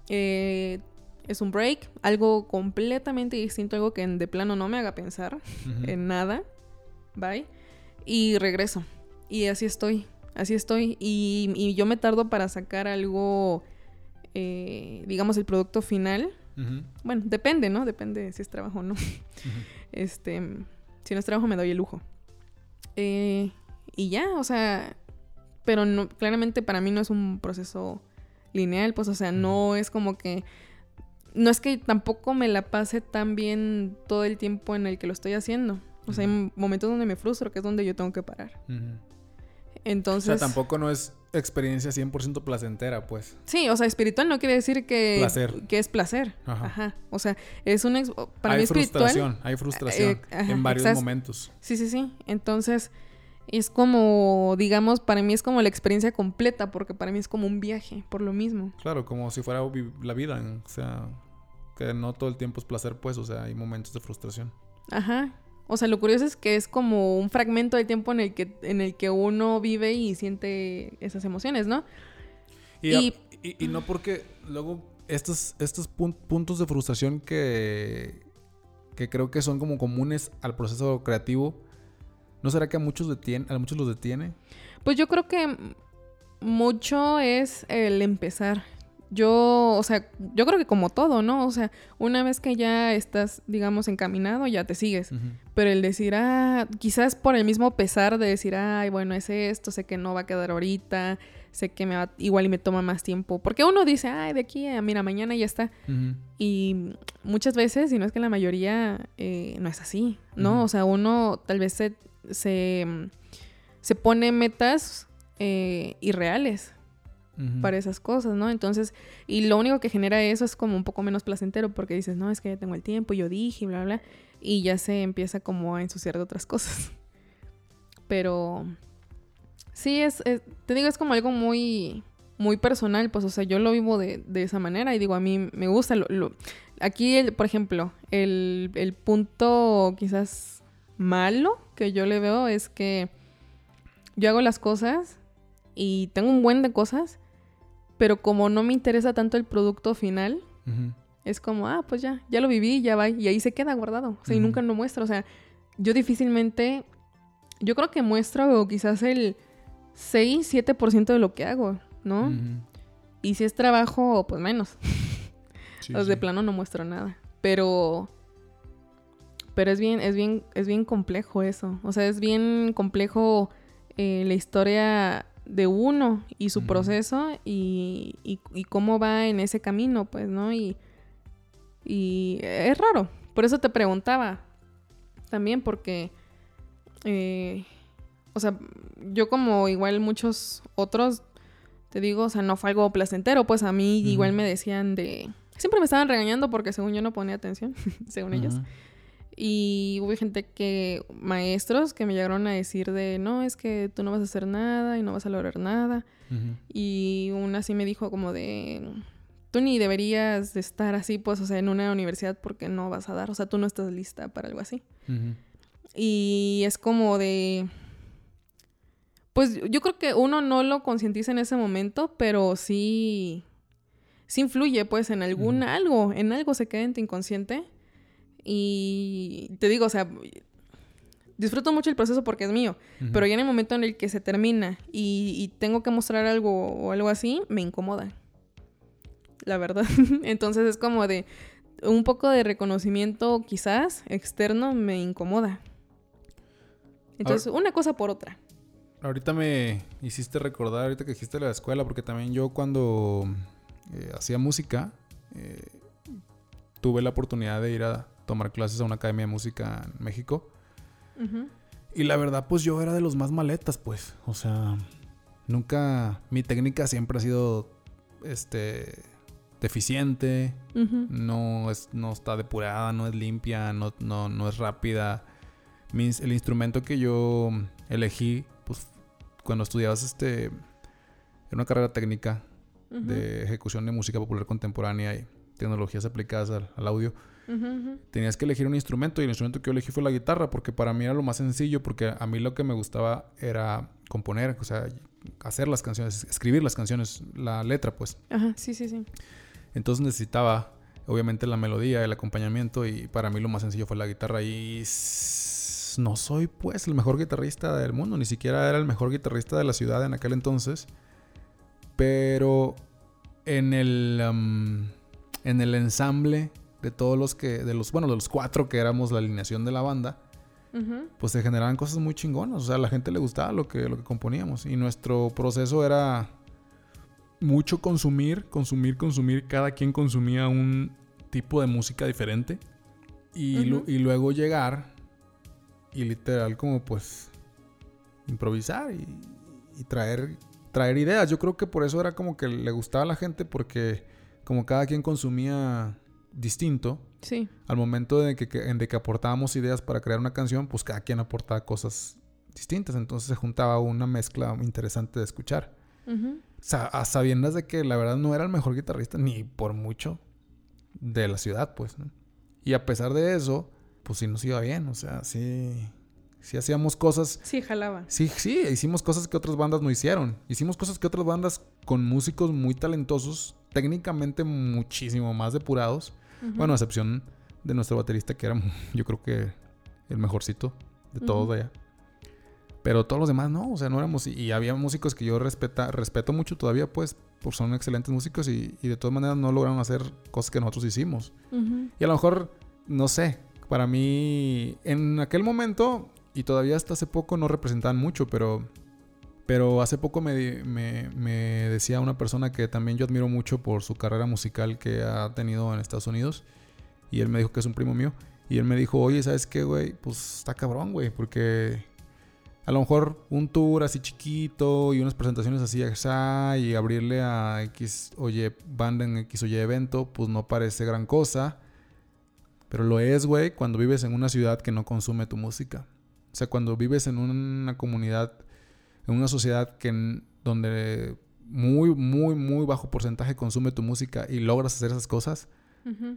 Eh, es un break, algo completamente distinto, algo que en- de plano no me haga pensar en nada. Bye. Y regreso. Y así estoy, así estoy. Y, y yo me tardo para sacar algo, eh, digamos, el producto final. Bueno, depende, ¿no? Depende si es trabajo o no. Este, si no es trabajo me doy el lujo. Eh, y ya, o sea, pero no, claramente para mí no es un proceso lineal, pues, o sea, no es como que, no es que tampoco me la pase tan bien todo el tiempo en el que lo estoy haciendo. O sea, hay momentos donde me frustro, que es donde yo tengo que parar. Ujú. O Entonces, sea, tampoco no es experiencia 100% placentera, pues. sí, o sea, espiritual no quiere decir que, Placer. que es placer. Ajá. Ajá. O sea, es un, para hay mí espiritual. frustración, hay frustración Eh, ajá, en varios exacto. momentos. Sí, sí, sí. Entonces, es como, digamos, para mí es como la experiencia completa, porque para mí es como un viaje, por lo mismo. Claro, como si fuera la vida, o sea, que no todo el tiempo es placer, pues, o sea, hay momentos de frustración. Ajá. O sea, lo curioso es que es como un fragmento del tiempo en el que, en el que uno vive y siente esas emociones, ¿no? Y, Y- y- y no porque luego estos, estos pun- puntos de frustración que, que creo que son como comunes al proceso creativo, ¿no será que a muchos, detiene, a muchos los detiene? Pues yo creo que mucho es el empezar. Yo, o sea, yo creo que como todo, ¿no? O sea, una vez que ya estás, digamos, encaminado, ya te sigues. Pero el decir, ah, quizás por el mismo pesar de decir, ay, bueno, es esto, sé que no va a quedar ahorita, sé que me va, igual y me toma más tiempo. Porque uno dice, ay, de aquí a, mira, mañana ya está. Y muchas veces, y no es que la mayoría, eh, no es así, ¿no? O sea, uno tal vez se, se, se pone metas eh, irreales Ujú. para esas cosas, ¿no? Entonces, y lo único que genera eso es como un poco menos placentero porque dices, no, es que ya tengo el tiempo, yo dije, bla, bla, y ya se empieza como a ensuciar de otras cosas. Pero sí, es, es- te digo, es como algo muy, muy personal, pues, o sea, yo lo vivo de, de esa manera y digo, a mí me gusta. Lo, lo- aquí, el- por ejemplo, el, el punto quizás malo que yo le veo es que yo hago las cosas y tengo un buen de cosas, pero como no me interesa tanto el producto final, es como, ah, pues ya, ya lo viví, ya va, y ahí se queda guardado. O sea, y nunca lo muestro. O sea, yo difícilmente, yo creo que muestro quizás el 6, 7% de lo que hago, ¿no? Y si es trabajo, pues menos. Sí, de sí. plano no muestro nada. Pero. Pero es bien, es bien, es bien complejo eso. O sea, es bien complejo eh, la historia de uno y su proceso y, y- y cómo va en ese camino, pues, ¿no? Y, y es raro. Por eso te preguntaba también, porque. eh, o sea, yo como igual muchos otros, te digo, o sea, no fue algo placentero, pues a mí igual me decían de... Siempre me estaban regañando porque según yo no ponía atención, según ellos. Y hubo gente que, maestros, que me llegaron a decir de, no, es que tú no vas a hacer nada y no vas a lograr nada. Y una sí me dijo como de, tú ni deberías de estar así, pues, o sea, en una universidad porque no vas a dar, o sea, tú no estás lista para algo así. Y es como de... Pues yo creo que uno no lo concientiza en ese momento, pero sí... Sí influye, pues, en algún algo. En algo se queda en tu inconsciente. Y te digo, o sea... Disfruto mucho el proceso porque es mío. Pero ya en el momento en el que se termina y, y tengo que mostrar algo o algo así, me incomoda. La verdad. Entonces es como de... Un poco de reconocimiento quizás externo me incomoda. Entonces, una cosa por otra. Ahorita me hiciste recordar, ahorita que dijiste la escuela, porque también yo cuando eh, hacía música, eh, tuve la oportunidad de ir a tomar clases a una academia de música en México. Y la verdad, pues yo era de los más maletas, pues. O sea, nunca. Mi técnica siempre ha sido. Este. Deficiente. No, es, no está depurada, no es limpia, no, no, no es rápida. Mis- el instrumento que yo elegí, pues cuando estudiabas este. Era una carrera técnica de ejecución de música popular contemporánea y tecnologías aplicadas al, al audio. Tenías que elegir un instrumento y el instrumento que yo elegí fue la guitarra porque para mí era lo más sencillo porque a mí lo que me gustaba era componer, o sea, hacer las canciones, escribir las canciones, la letra pues. Ajá, sí, sí, sí. Entonces necesitaba obviamente la melodía, el acompañamiento y para mí lo más sencillo fue la guitarra y no soy pues el mejor guitarrista del mundo, ni siquiera era el mejor guitarrista de la ciudad en aquel entonces, pero en el en el ensamble de todos los que de los bueno, de los cuatro que éramos la alineación de la banda, pues se generaban cosas muy chingonas. O sea, a la gente le gustaba lo que, lo que componíamos. Y nuestro proceso era mucho consumir, consumir, consumir. Cada quien consumía un tipo de música diferente. Y luego llegar y literal como pues improvisar y, y traer, traer ideas. Yo creo que por eso era como que le gustaba a la gente porque como cada quien consumía distinto, Sí. al momento de que, que- en de que aportábamos ideas para crear una canción, pues cada quien aportaba cosas distintas. Entonces se juntaba una mezcla interesante de escuchar. Ujú. Sa- a sabiendas de que la verdad no era el mejor guitarrista, ni por mucho, de la ciudad, pues. ¿no? Y a pesar de eso, pues sí nos iba bien. O sea, sí, sí hacíamos cosas. Sí, jalaba. Sí, sí, hicimos cosas que otras bandas no hicieron. Hicimos cosas que otras bandas con músicos muy talentosos, técnicamente muchísimo más depurados. Bueno, a excepción de nuestro baterista, que era yo creo que el mejorcito de todos allá. Pero todos los demás no, o sea, no éramos. Y había músicos que yo respeta, respeto mucho todavía, pues, porque son excelentes músicos y, y de todas maneras no lograron hacer cosas que nosotros hicimos. Y a lo mejor, no sé, para mí, en aquel momento, y todavía hasta hace poco no representaban mucho, pero, pero hace poco me, me, me decía una persona que también yo admiro mucho por su carrera musical que ha tenido en Estados Unidos, y él me dijo que es un primo mío, y él me dijo, oye, ¿sabes qué, güey? Pues está cabrón, güey, porque a lo mejor un tour así chiquito y unas presentaciones así, y abrirle a X o Y banda en X o Y evento, pues no parece gran cosa. Pero lo es, güey, cuando vives en una ciudad que no consume tu música. O sea, cuando vives en una comunidad, en una sociedad que donde muy, muy, muy bajo porcentaje consume tu música y logras hacer esas cosas,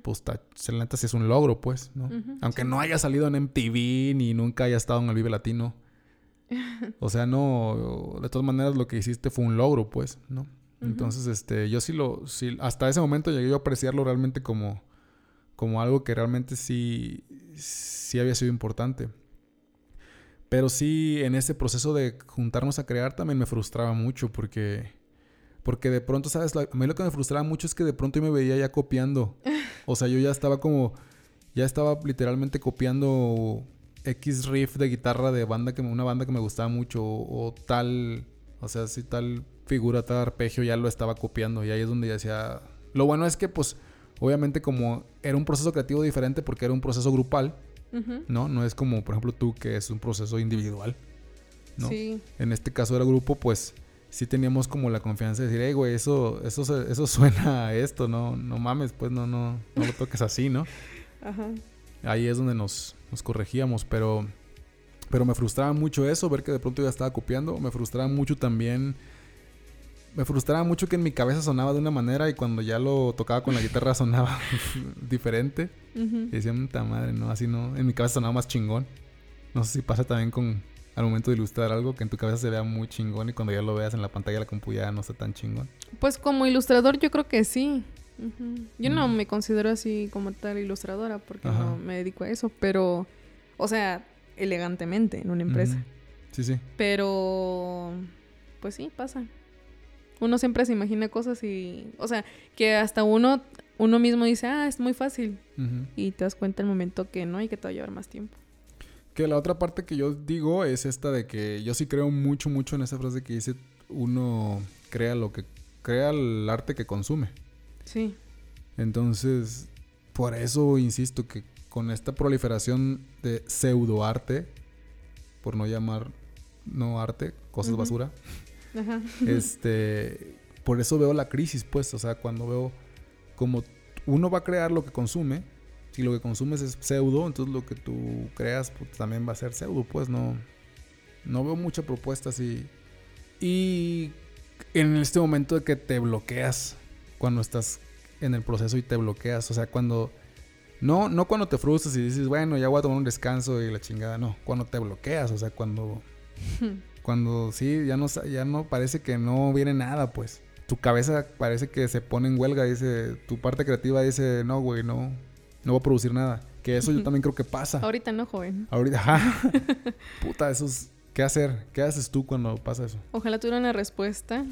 pues la neta sí es un logro, pues, ¿no? Aunque sí. no haya salido en MTV ni nunca haya estado en el Vive Latino. O sea, no, de todas maneras lo que hiciste fue un logro, pues, ¿no? Entonces, este, yo sí lo, sí, hasta ese momento llegué yo a apreciarlo realmente como, como algo que realmente sí, sí había sido importante. Pero sí, en ese proceso de juntarnos a crear también me frustraba mucho porque, porque de pronto, ¿sabes? A mí lo que me frustraba mucho es que de pronto yo me veía ya copiando. O sea, yo ya estaba como, ya estaba literalmente copiando X riff de guitarra de banda que una banda que me gustaba mucho o, o tal, o sea, si tal figura, tal arpegio ya lo estaba copiando y ahí es donde ya decía, lo bueno es que pues obviamente como era un proceso creativo diferente porque era un proceso grupal, ¿no? No es como por ejemplo tú que es un proceso individual, ¿no? Sí. En este caso era grupo, pues sí teníamos como la confianza de decir, hey, güey, eso, eso, eso suena a esto, no, no mames, pues no, no, no lo toques así, ¿no? Ajá. ahí es donde nos, nos corregíamos, pero, pero me frustraba mucho eso, ver que de pronto ya estaba copiando, me frustraba mucho también, me frustraba mucho que en mi cabeza sonaba de una manera y cuando ya lo tocaba con la guitarra sonaba diferente. Y decía, puta madre, no, así no, en mi cabeza sonaba más chingón. No sé si pasa también con al momento de ilustrar algo que en tu cabeza se vea muy chingón y cuando ya lo veas en la pantalla de la compu ya no está tan chingón. Pues como ilustrador yo creo que sí. Yo no Mm. me considero así como tal ilustradora porque no me dedico a eso, pero, o sea, elegantemente en una empresa. Sí, sí. Pero, pues sí, pasa. Uno siempre se imagina cosas y, o sea, que hasta uno, uno mismo dice, ah, es muy fácil. Y te das cuenta el momento que no y que te va a llevar más tiempo. Que la otra parte que yo digo es esta de que yo sí creo mucho, mucho en esa frase que dice uno crea lo que crea el arte que consume. Sí. Entonces, por eso insisto que con esta proliferación de pseudoarte, por no llamar no arte, cosas Ujú. basura, Ajá. este, por eso veo la crisis, pues, o sea, cuando veo como uno va a crear lo que consume, si lo que consumes es pseudo, entonces lo que tú creas pues, también va a ser pseudo, pues no, no veo mucha propuesta así. Y en este momento de que te bloqueas cuando estás en el proceso y te bloqueas, o sea, cuando no no cuando te frustras y dices, bueno, ya voy a tomar un descanso y la chingada, no, cuando te bloqueas, o sea, cuando cuando sí, ya no, ya no parece que no viene nada, pues. Tu cabeza parece que se pone en huelga, dice, tu parte creativa dice, no, güey, no, no voy a producir nada. Que eso yo también creo que pasa. Ahorita no, joven. Ahorita, ajá. Puta, eso es, ¿qué hacer? ¿Qué haces tú cuando pasa eso? Ojalá tuviera una respuesta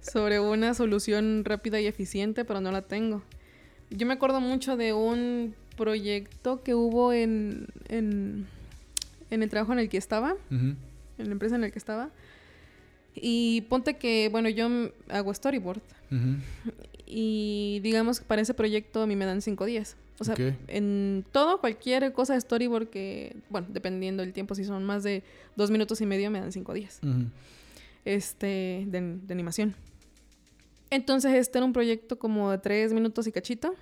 sobre una solución rápida y eficiente, pero no la tengo. Yo me acuerdo mucho de un proyecto que hubo en, en, en el trabajo en el que estaba, Ujú, en la empresa en la que estaba. Y ponte que, bueno, yo hago storyboard. Y digamos que para ese proyecto a mí me dan cinco días. O sea, en todo, cualquier cosa de storyboard que, bueno, dependiendo del tiempo, si son más de dos minutos y medio, me dan cinco días este, de, de animación. Entonces, este era un proyecto como de tres minutos y cachito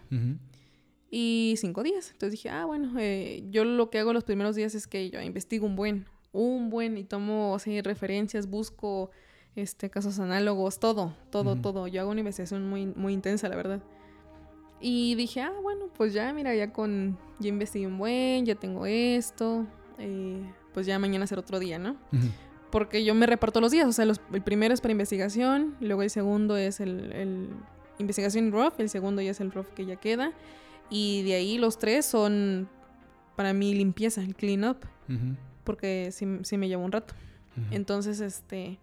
y cinco días. Entonces dije, ah, bueno, eh, yo lo que hago los primeros días es que yo investigo un buen, un buen y tomo referencias, busco este, casos análogos, todo, todo, todo. Yo hago una investigación muy, muy intensa, la verdad. Y dije, ah, bueno, pues ya, mira, ya con, ya investigué un buen, ya tengo esto, eh, pues ya mañana será otro día, ¿no? Porque yo me reparto los días. O sea, los- el primero es para investigación, luego el segundo es el, el investigación rough, el segundo ya es el rough que ya queda. Y de ahí los tres son para mí limpieza, el clean up, Ujú. Porque sí, sí me lleva un rato. Entonces, este,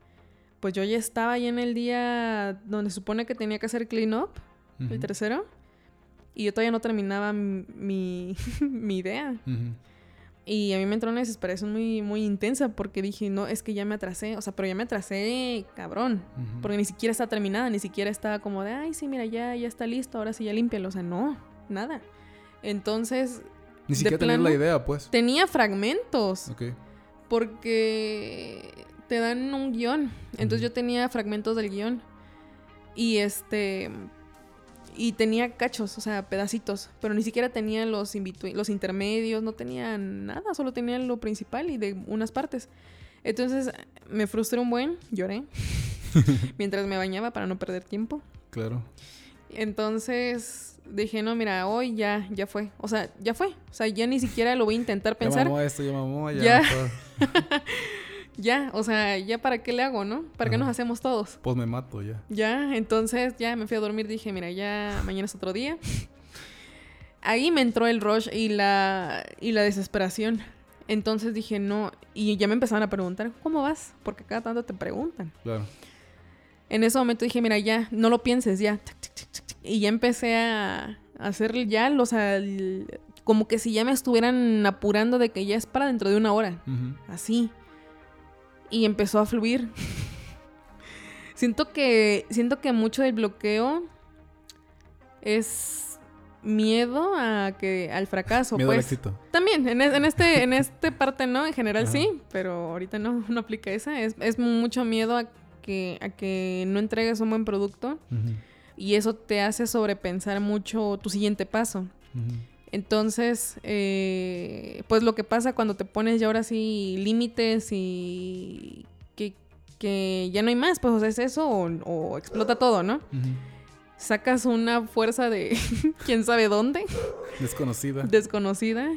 pues yo ya estaba ahí en el día donde se supone que tenía que hacer clean up, el tercero, y yo todavía no terminaba mi, mi idea. Y a mí me entró una desesperación muy, muy intensa porque dije, no, es que ya me atrasé. O sea, pero ya me atrasé, cabrón. Porque ni siquiera está terminada, ni siquiera está como de, ay, sí, mira, ya, ya está listo, ahora sí ya límpialo. O sea, no, nada. Entonces, Ni siquiera tener la idea, pues. tenía fragmentos Ok. porque te dan un guion. Entonces yo tenía fragmentos del guion. Y este. Y tenía cachos, o sea, pedacitos. Pero ni siquiera tenía los, los intermedios, no tenía nada, solo tenía lo principal y de unas partes. Entonces me frustré un buen, lloré. mientras me bañaba para no perder tiempo. Claro. Entonces dije, no, mira, hoy ya, ya fue. O sea, ya fue. O sea, ya ni siquiera lo voy a intentar Ya pensar. mamó esto, ya mamó, ya. Ya. Ya, o sea, ya para qué le hago, ¿no? ¿Para qué nos hacemos todos? Pues me mato ya. Ya, entonces ya me fui a dormir, dije, mira, ya mañana es otro día. Ahí me entró el rush y la, y la desesperación. Entonces dije, no, y ya me empezaron a preguntar, ¿cómo vas? Porque cada tanto te preguntan. Claro. En ese momento dije, mira, ya, no lo pienses, ya. Y ya empecé a hacer ya, o sea, como que si ya me estuvieran apurando de que ya es para dentro de una hora. Así. Y empezó a fluir. siento que siento que mucho del bloqueo es miedo a que al fracaso, Miedo al pues. éxito. También en, es- en este en este parte no, en general sí, pero ahorita no no aplica esa, es, es mucho miedo a que a que no entregues un buen producto y eso te hace sobrepensar mucho tu siguiente paso. Entonces, eh, pues lo que pasa cuando te pones ya ahora sí límites y que, que ya no hay más, pues o sea, es eso o, o explota todo, ¿no? Sacas una fuerza de quién sabe dónde, Desconocida. desconocida,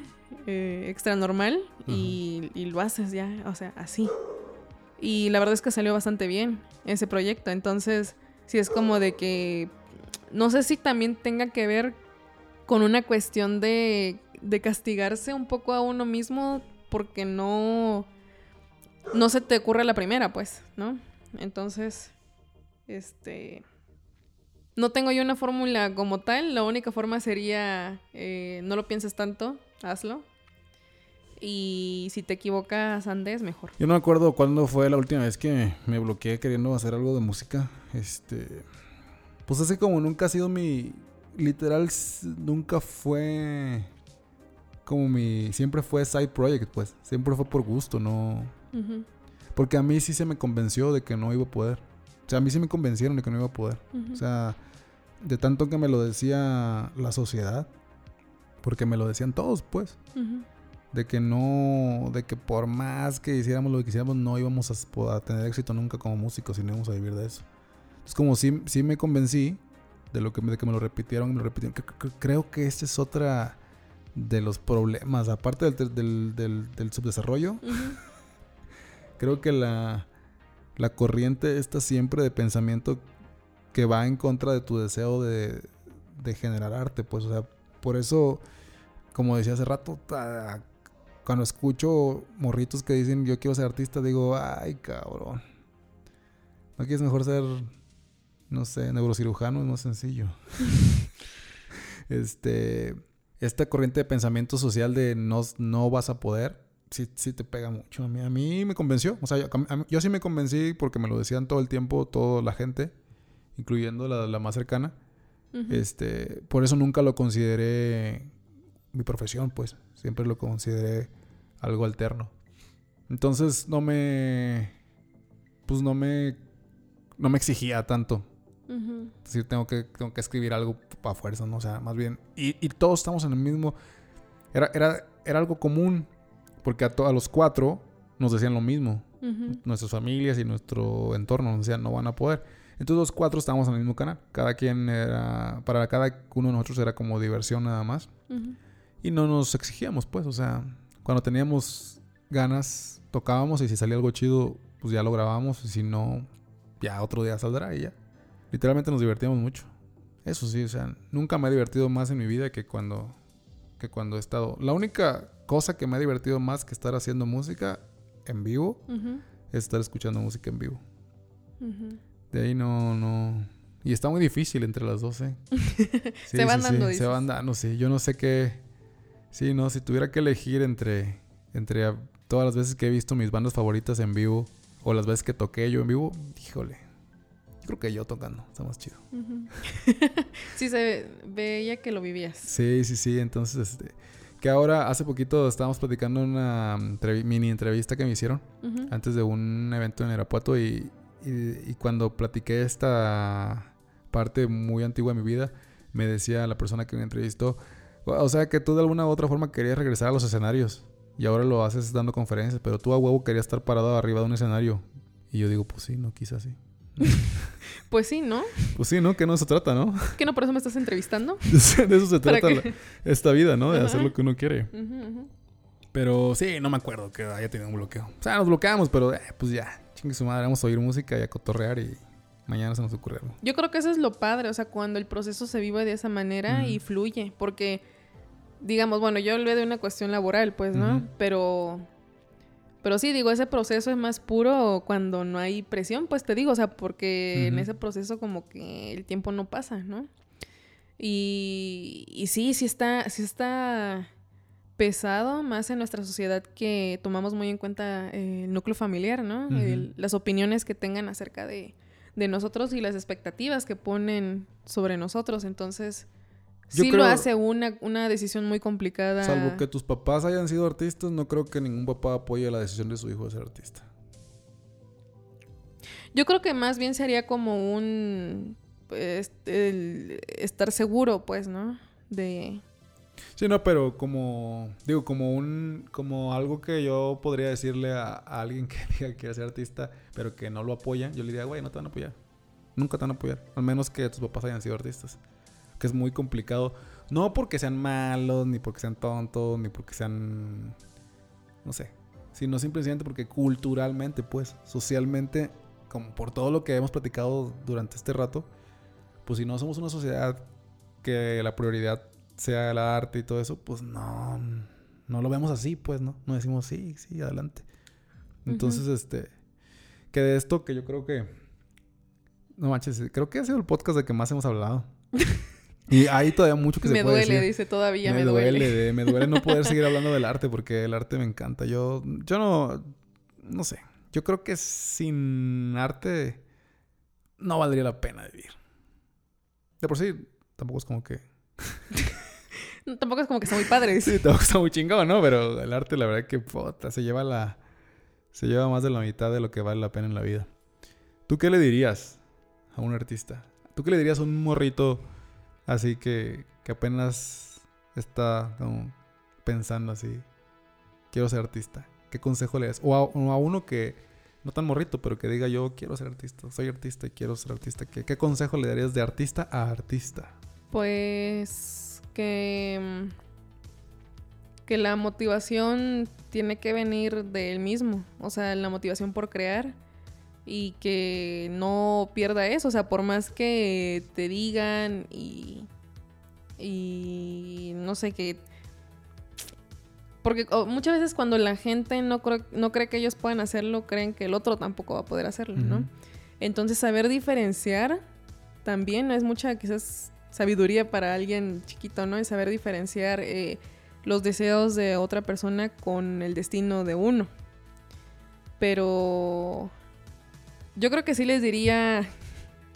eh, extra normal, y, y lo haces ya, o sea, así. Y la verdad es que salió bastante bien ese proyecto, entonces, sí es como de que, no sé si también tenga que ver con una cuestión de, de castigarse un poco a uno mismo porque no, no se te ocurre la primera, pues, ¿no? Entonces, este... No tengo yo una fórmula como tal, la única forma sería eh, no lo pienses tanto, hazlo. Y si te equivocas, andes mejor. Yo no me acuerdo cuándo fue la última vez que me bloqueé queriendo hacer algo de música. Este. Pues así como nunca ha sido mi, literal nunca fue como mi... Siempre fue side project, pues. Siempre fue por gusto, no... Porque a mí sí se me convenció de que no iba a poder. O sea, a mí sí me convencieron de que no iba a poder. O sea, de tanto que me lo decía la sociedad. Porque me lo decían todos, pues. Ujú, De que no, de que por más que hiciéramos lo que quisiéramos, no íbamos a, a tener éxito nunca como músicos y no íbamos a vivir de eso. Es como si sí me convencí de lo que me, de que me lo repitieron me lo repitieron. Cre- cre- Creo que este es otra de los problemas. Aparte del, del, del- del subdesarrollo, creo que la, la corriente está siempre de pensamiento que va en contra de tu deseo de, de generar arte. Pues, o sea, por eso, como decía hace rato, ta- cuando escucho morritos que dicen yo quiero ser artista, digo, ay, cabrón. ¿No quieres mejor ser, no sé, neurocirujano? Es más sencillo. este, esta corriente de pensamiento social de no, no vas a poder, sí, sí te pega mucho. A mí, a mí me convenció. O sea, yo, a mí- yo sí me convencí porque me lo decían todo el tiempo, toda la gente, incluyendo la, la más cercana. Este, por eso nunca lo consideré mi profesión, pues. Siempre lo consideré algo alterno. Entonces no me. Pues no me. No me exigía tanto. Ujú. Es decir, tengo que, tengo que escribir algo para fuerza, ¿no? O sea, más bien. Y, y todos estamos en el mismo. Era, era, era algo común. Porque a, to- a los cuatro nos decían lo mismo. Nuestras familias y nuestro entorno nos decían no van a poder. Entonces los cuatro estábamos en el mismo canal. Cada quien era. Para cada uno de nosotros era como diversión nada más. Ujú. Y no nos exigíamos, pues. O sea, cuando teníamos ganas, tocábamos y si salía algo chido, pues ya lo grabábamos. Y si no, ya otro día saldrá y ya. Literalmente nos divertíamos mucho. Eso sí, o sea, nunca me he divertido más en mi vida que cuando, que cuando he estado. La única cosa que me ha divertido más que estar haciendo música en vivo es estar escuchando música en vivo. De ahí no, no. Y está muy difícil entre las dos, ¿eh? Sí, Se van sí, dando, sí, Se van dando, sí. Yo no sé qué. Sí, no, si tuviera que elegir entre. Entre todas las veces que he visto mis bandas favoritas en vivo. O las veces que toqué yo en vivo. Híjole. Yo creo que yo tocando. Está más chido. Sí, se veía que lo vivías. Sí, sí, sí. Entonces, este. Que ahora, hace poquito estábamos platicando en una mini entrevista que me hicieron. Antes de un evento en Irapuato y, y- y cuando platiqué esta parte muy antigua de mi vida, me decía la persona que me entrevistó, o sea que tú de alguna u otra forma querías regresar a los escenarios y ahora lo haces dando conferencias, pero tú a huevo querías estar parado arriba de un escenario. Y yo digo, pues sí, no, quizás sí. Pues sí, ¿no? Pues sí, ¿no? Que no se trata, ¿no? ¿Que no por eso me estás entrevistando? de eso se ¿Para trata la- esta vida, ¿no? De Ajá. hacer lo que uno quiere. Pero sí, no me acuerdo que haya tenido un bloqueo. O sea, nos bloqueamos, pero eh, pues ya, chingue su madre, vamos a oír música y a cotorrear y mañana se nos ocurre algo. Yo creo que eso es lo padre, o sea, cuando el proceso se vive de esa manera y fluye, porque, digamos, bueno, yo hablé de una cuestión laboral, pues, ¿no? Pero, pero sí, digo, ese proceso es más puro cuando no hay presión, pues te digo, o sea, porque en ese proceso como que el tiempo no pasa, ¿no? Y, y sí, sí está, sí está pesado, más en nuestra sociedad que tomamos muy en cuenta eh, el núcleo familiar, ¿no? El- las opiniones que tengan acerca de, de nosotros y las expectativas que ponen sobre nosotros. Entonces, Yo sí creo- lo hace una, una decisión muy complicada. Salvo que tus papás hayan sido artistas, no creo que ningún papá apoye la decisión de su hijo de ser artista. Yo creo que más bien sería como un... pues, el estar seguro, pues, ¿no? De... Sí, no, pero como, digo, como un, como algo que yo podría decirle a, alguien que diga que quiere ser artista, pero que no lo apoya, yo le diría, güey, no te van a apoyar. Nunca te van a apoyar. Al menos que tus papás hayan sido artistas. Que es muy complicado. No porque sean malos, ni porque sean tontos, ni porque sean, no sé, sino simplemente porque culturalmente, pues, socialmente, como por todo lo que hemos platicado durante este rato, pues si no somos una sociedad que la prioridad sea el arte y todo eso, pues no, no lo vemos así, pues, ¿no? No decimos sí, sí, adelante. Entonces, este, que de esto que yo creo que, no manches, creo que ha sido el podcast de que más hemos hablado. y hay todavía mucho que se me puede duele, decir. dice, todavía me, me, duele, de- me duele no poder seguir hablando del arte porque el arte me encanta. Yo, yo no, no sé. Yo creo que sin arte no valdría la pena vivir. De por sí, tampoco es como que... Tampoco es como que está muy padre. Sí, tampoco está muy chingado, ¿no? Pero el arte, la verdad que, puta, se lleva la... Se lleva más de la mitad de lo que vale la pena en la vida. ¿Tú qué le dirías a un artista? ¿Tú qué le dirías a un morrito así que, que apenas está como pensando así? Quiero ser artista. ¿Qué consejo le das? O a, o a uno que, no tan morrito, pero que diga yo quiero ser artista, soy artista y quiero ser artista. ¿Qué, qué consejo le darías de artista a artista? Pues que, que la motivación tiene que venir de él mismo, o sea, la motivación por crear y que no pierda eso, o sea, por más que te digan y, y no sé, que... Porque muchas veces cuando la gente no, cree- no cree que ellos puedan hacerlo, creen que el otro tampoco va a poder hacerlo, ¿no? Entonces, saber diferenciar también no es mucha, quizás, sabiduría para alguien chiquito, ¿no? Es saber diferenciar eh, los deseos de otra persona con el destino de uno. Pero yo creo que sí les diría.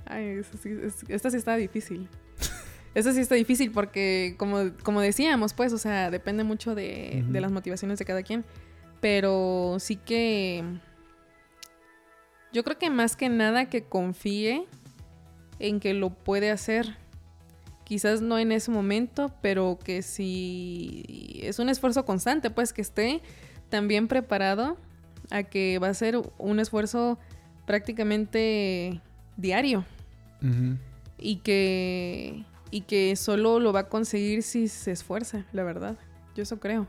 Ay, sí- esta sí está difícil. Esta sí está difícil porque, como, como decíamos, pues, o sea, depende mucho de las motivaciones de cada quien. Pero sí que. Yo creo que más que nada que confíe en que lo puede hacer. Quizás no en ese momento, pero que si es un esfuerzo constante, pues que esté también preparado a que va a ser un esfuerzo prácticamente diario y que y que solo lo va a conseguir si se esfuerza, la verdad. Yo eso creo.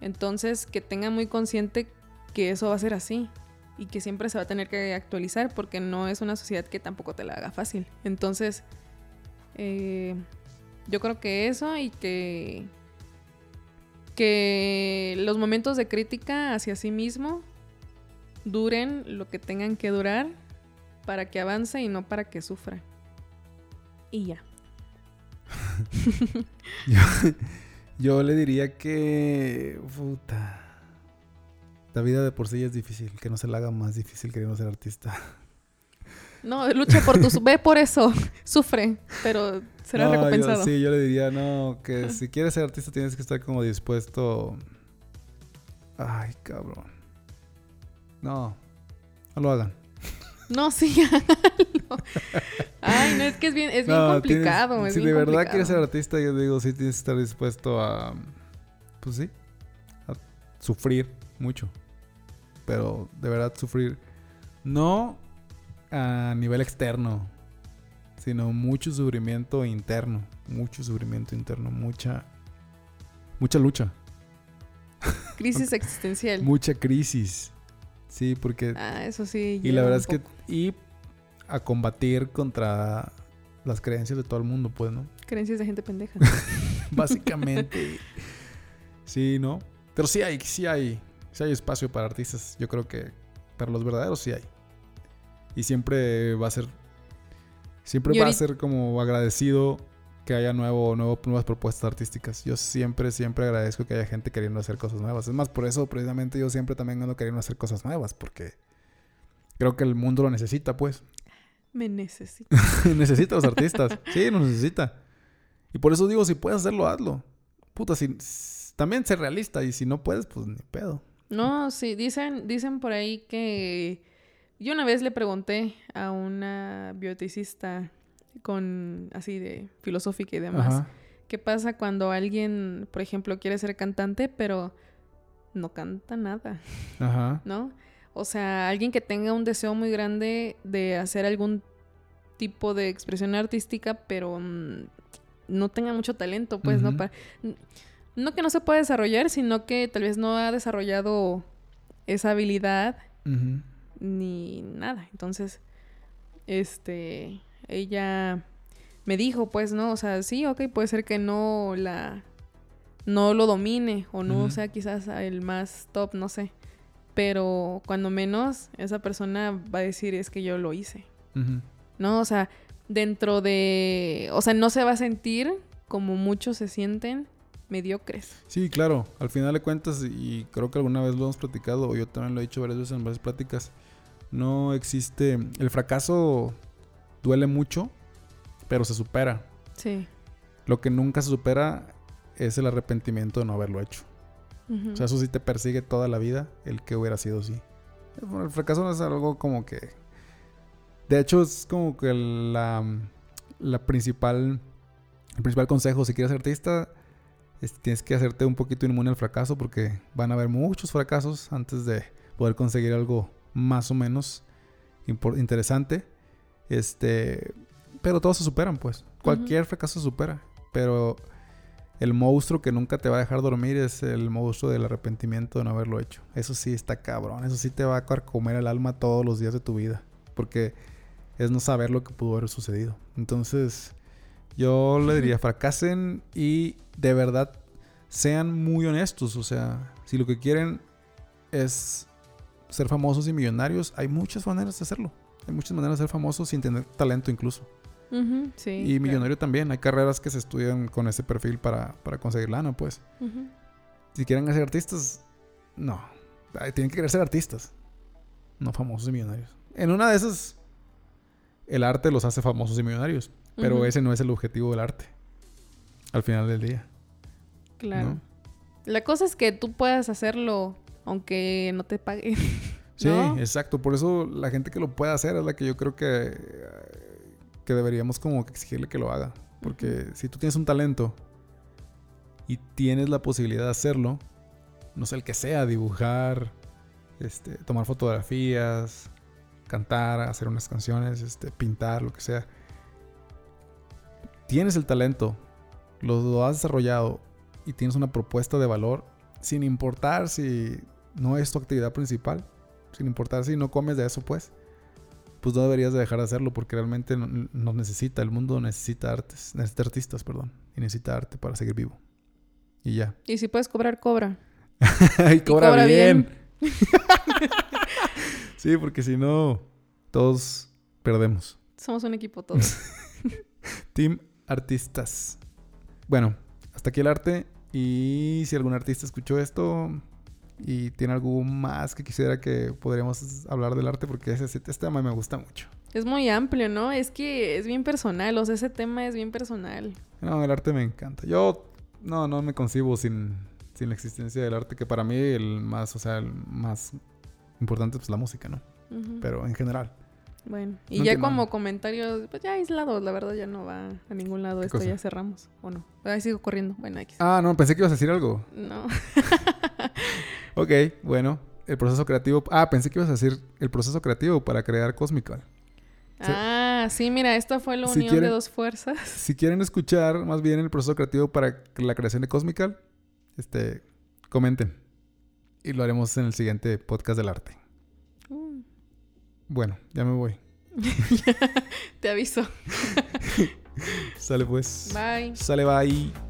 Entonces, que tenga muy consciente que eso va a ser así y que siempre se va a tener que actualizar porque no es una sociedad que tampoco te la haga fácil. Entonces, eh, yo creo que eso y que que los momentos de crítica hacia sí mismo duren lo que tengan que durar para que avance y no para que sufra. Y ya. Yo, yo le diría que. Puta. La vida de por sí es difícil. Que no se la haga más difícil queriendo ser artista. No, lucha por tu... Ve por eso. Sufre, pero será No, yo- recompensado. sí, yo le diría, no, que si quieres ser artista tienes que estar como dispuesto. Ay, cabrón. No, no lo hagan. No, sí. Ay, no, es que es bien, es bien No, complicado. tienes- es si bien de verdad complicado. quieres ser artista, yo digo, sí tienes que estar dispuesto a. Pues sí, a sufrir mucho. Pero de verdad sufrir. No a nivel externo, sino mucho sufrimiento interno. Mucho sufrimiento interno, mucha. Mucha lucha, Crisis existencial. mucha crisis. Sí, porque Ah, eso sí. y la verdad es que y a combatir contra las creencias de todo el mundo, pues, ¿no? Creencias de gente pendeja. Básicamente. sí, ¿no? Pero sí hay, sí hay, sí hay espacio para artistas. Yo creo que para los verdaderos sí hay. Y siempre va a ser, siempre va a ser como agradecido que haya nuevo, nuevo, nuevas propuestas artísticas. Yo siempre, siempre agradezco que haya gente queriendo hacer cosas nuevas. Es más, por eso precisamente yo siempre también ando queriendo hacer cosas nuevas, porque creo que el mundo lo necesita, pues. Me necesita a los artistas. Sí, nos necesita. Y por eso digo, si puedes hacerlo, hazlo. Puta, si, también ser realista. Y si no puedes, pues ni pedo. No, sí, dicen, dicen por ahí que yo una vez le pregunté a una bioticista con así de filosófica y demás, Ajá. ¿qué pasa cuando alguien, por ejemplo, quiere ser cantante pero no canta nada, Ajá. ¿no? O sea, alguien que tenga un deseo muy grande de hacer algún tipo de expresión artística, pero mm, no tenga mucho talento, pues, ¿no? Ujú. Pa- n- no que no se pueda desarrollar, sino que tal vez no ha desarrollado esa habilidad Ujú. Ni nada. Entonces, este, ella me dijo, pues, ¿no? O sea, sí, ok, puede ser que no la, no lo domine o no sea quizás el más top, no sé. Pero cuando menos esa persona va a decir es que yo lo hice. ¿no? O sea, dentro de, o sea, no se va a sentir como muchos se sienten mediocres. Sí, claro. Al final de cuentas, y creo que alguna vez lo hemos platicado, o yo también lo he dicho varias veces en varias pláticas, no existe... El fracaso duele mucho, pero se supera. Sí. Lo que nunca se supera es el arrepentimiento de no haberlo hecho. O sea, eso sí te persigue toda la vida, el que hubiera sido así. Bueno, el fracaso no es algo como que... De hecho, es como que la, la principal... El principal consejo, si quieres ser artista, es- tienes que hacerte un poquito inmune al fracaso porque van a haber muchos fracasos antes de poder conseguir algo más o menos interesante. Este, pero todos se superan, pues. Cualquier fracaso se supera. Pero el monstruo que nunca te va a dejar dormir es el monstruo del arrepentimiento de no haberlo hecho. Eso sí está cabrón. Eso sí te va a comer el alma todos los días de tu vida. Porque es no saber lo que pudo haber sucedido. Entonces, yo le diría, fracasen y de verdad sean muy honestos. O sea, si lo que quieren es ser famosos y millonarios, hay muchas maneras de hacerlo. Hay muchas maneras de ser famosos sin tener talento incluso. Sí. y claro. millonario también. Hay carreras que se estudian con ese perfil para, para conseguir lana, pues. Si quieren ser artistas, no. Tienen que querer ser artistas. No famosos y millonarios. En una de esas, el arte los hace famosos y millonarios. Pero ese no es el objetivo del arte. Al final del día. Claro. ¿no? La cosa es que tú puedas hacerlo aunque no te paguen. Sí, ¿No? exacto. Por eso la gente que lo puede hacer es la que yo creo que, que deberíamos como que exigirle que lo haga. Porque si tú tienes un talento y tienes la posibilidad de hacerlo, no sé el que sea, dibujar, este, tomar fotografías, cantar, hacer unas canciones, este, pintar, lo que sea. Tienes el talento, lo, lo has desarrollado y tienes una propuesta de valor, sin importar si no es tu actividad principal, sin importar si no comes de eso, pues, pues no deberías de dejar de hacerlo porque realmente no- nos necesita, el mundo necesita artes, necesita artistas, perdón, y necesita arte para seguir vivo. Y ya. Y si puedes cobrar, cobra. y cobra, cobra bien. sí, porque si no, todos perdemos. Somos un equipo todos. Team Artistas. Bueno, hasta aquí el arte. Y si algún artista escuchó esto y tiene algo más que quisiera que podríamos hablar del arte, porque ese, este tema me gusta mucho. es muy amplio, ¿no? Es que es bien personal. O sea, ese tema es bien personal. No, el arte me encanta. Yo no, no me concibo sin, sin la existencia del arte, que para mí el más, o sea, el más importante es la música, ¿no? Pero en general. Bueno, y No ya entiendo. como comentarios, pues ya aislados, la verdad ya no va a ningún lado. ¿Qué Esto cosa? ya cerramos. ¿O no? Ahí sigo corriendo. Bueno. Ah, no, pensé que ibas a decir algo. No. Ok, bueno, el proceso creativo. Ah, pensé que ibas a decir el proceso creativo para crear Cosmical. Ah, sí, mira, esta fue la Si unión quieren- de dos fuerzas. Si quieren escuchar más bien el proceso creativo para la creación de Cosmical, este, comenten. Y lo haremos en el siguiente podcast del arte. Mm, Bueno, ya me voy. Te aviso. Sale pues. Bye. Sale bye.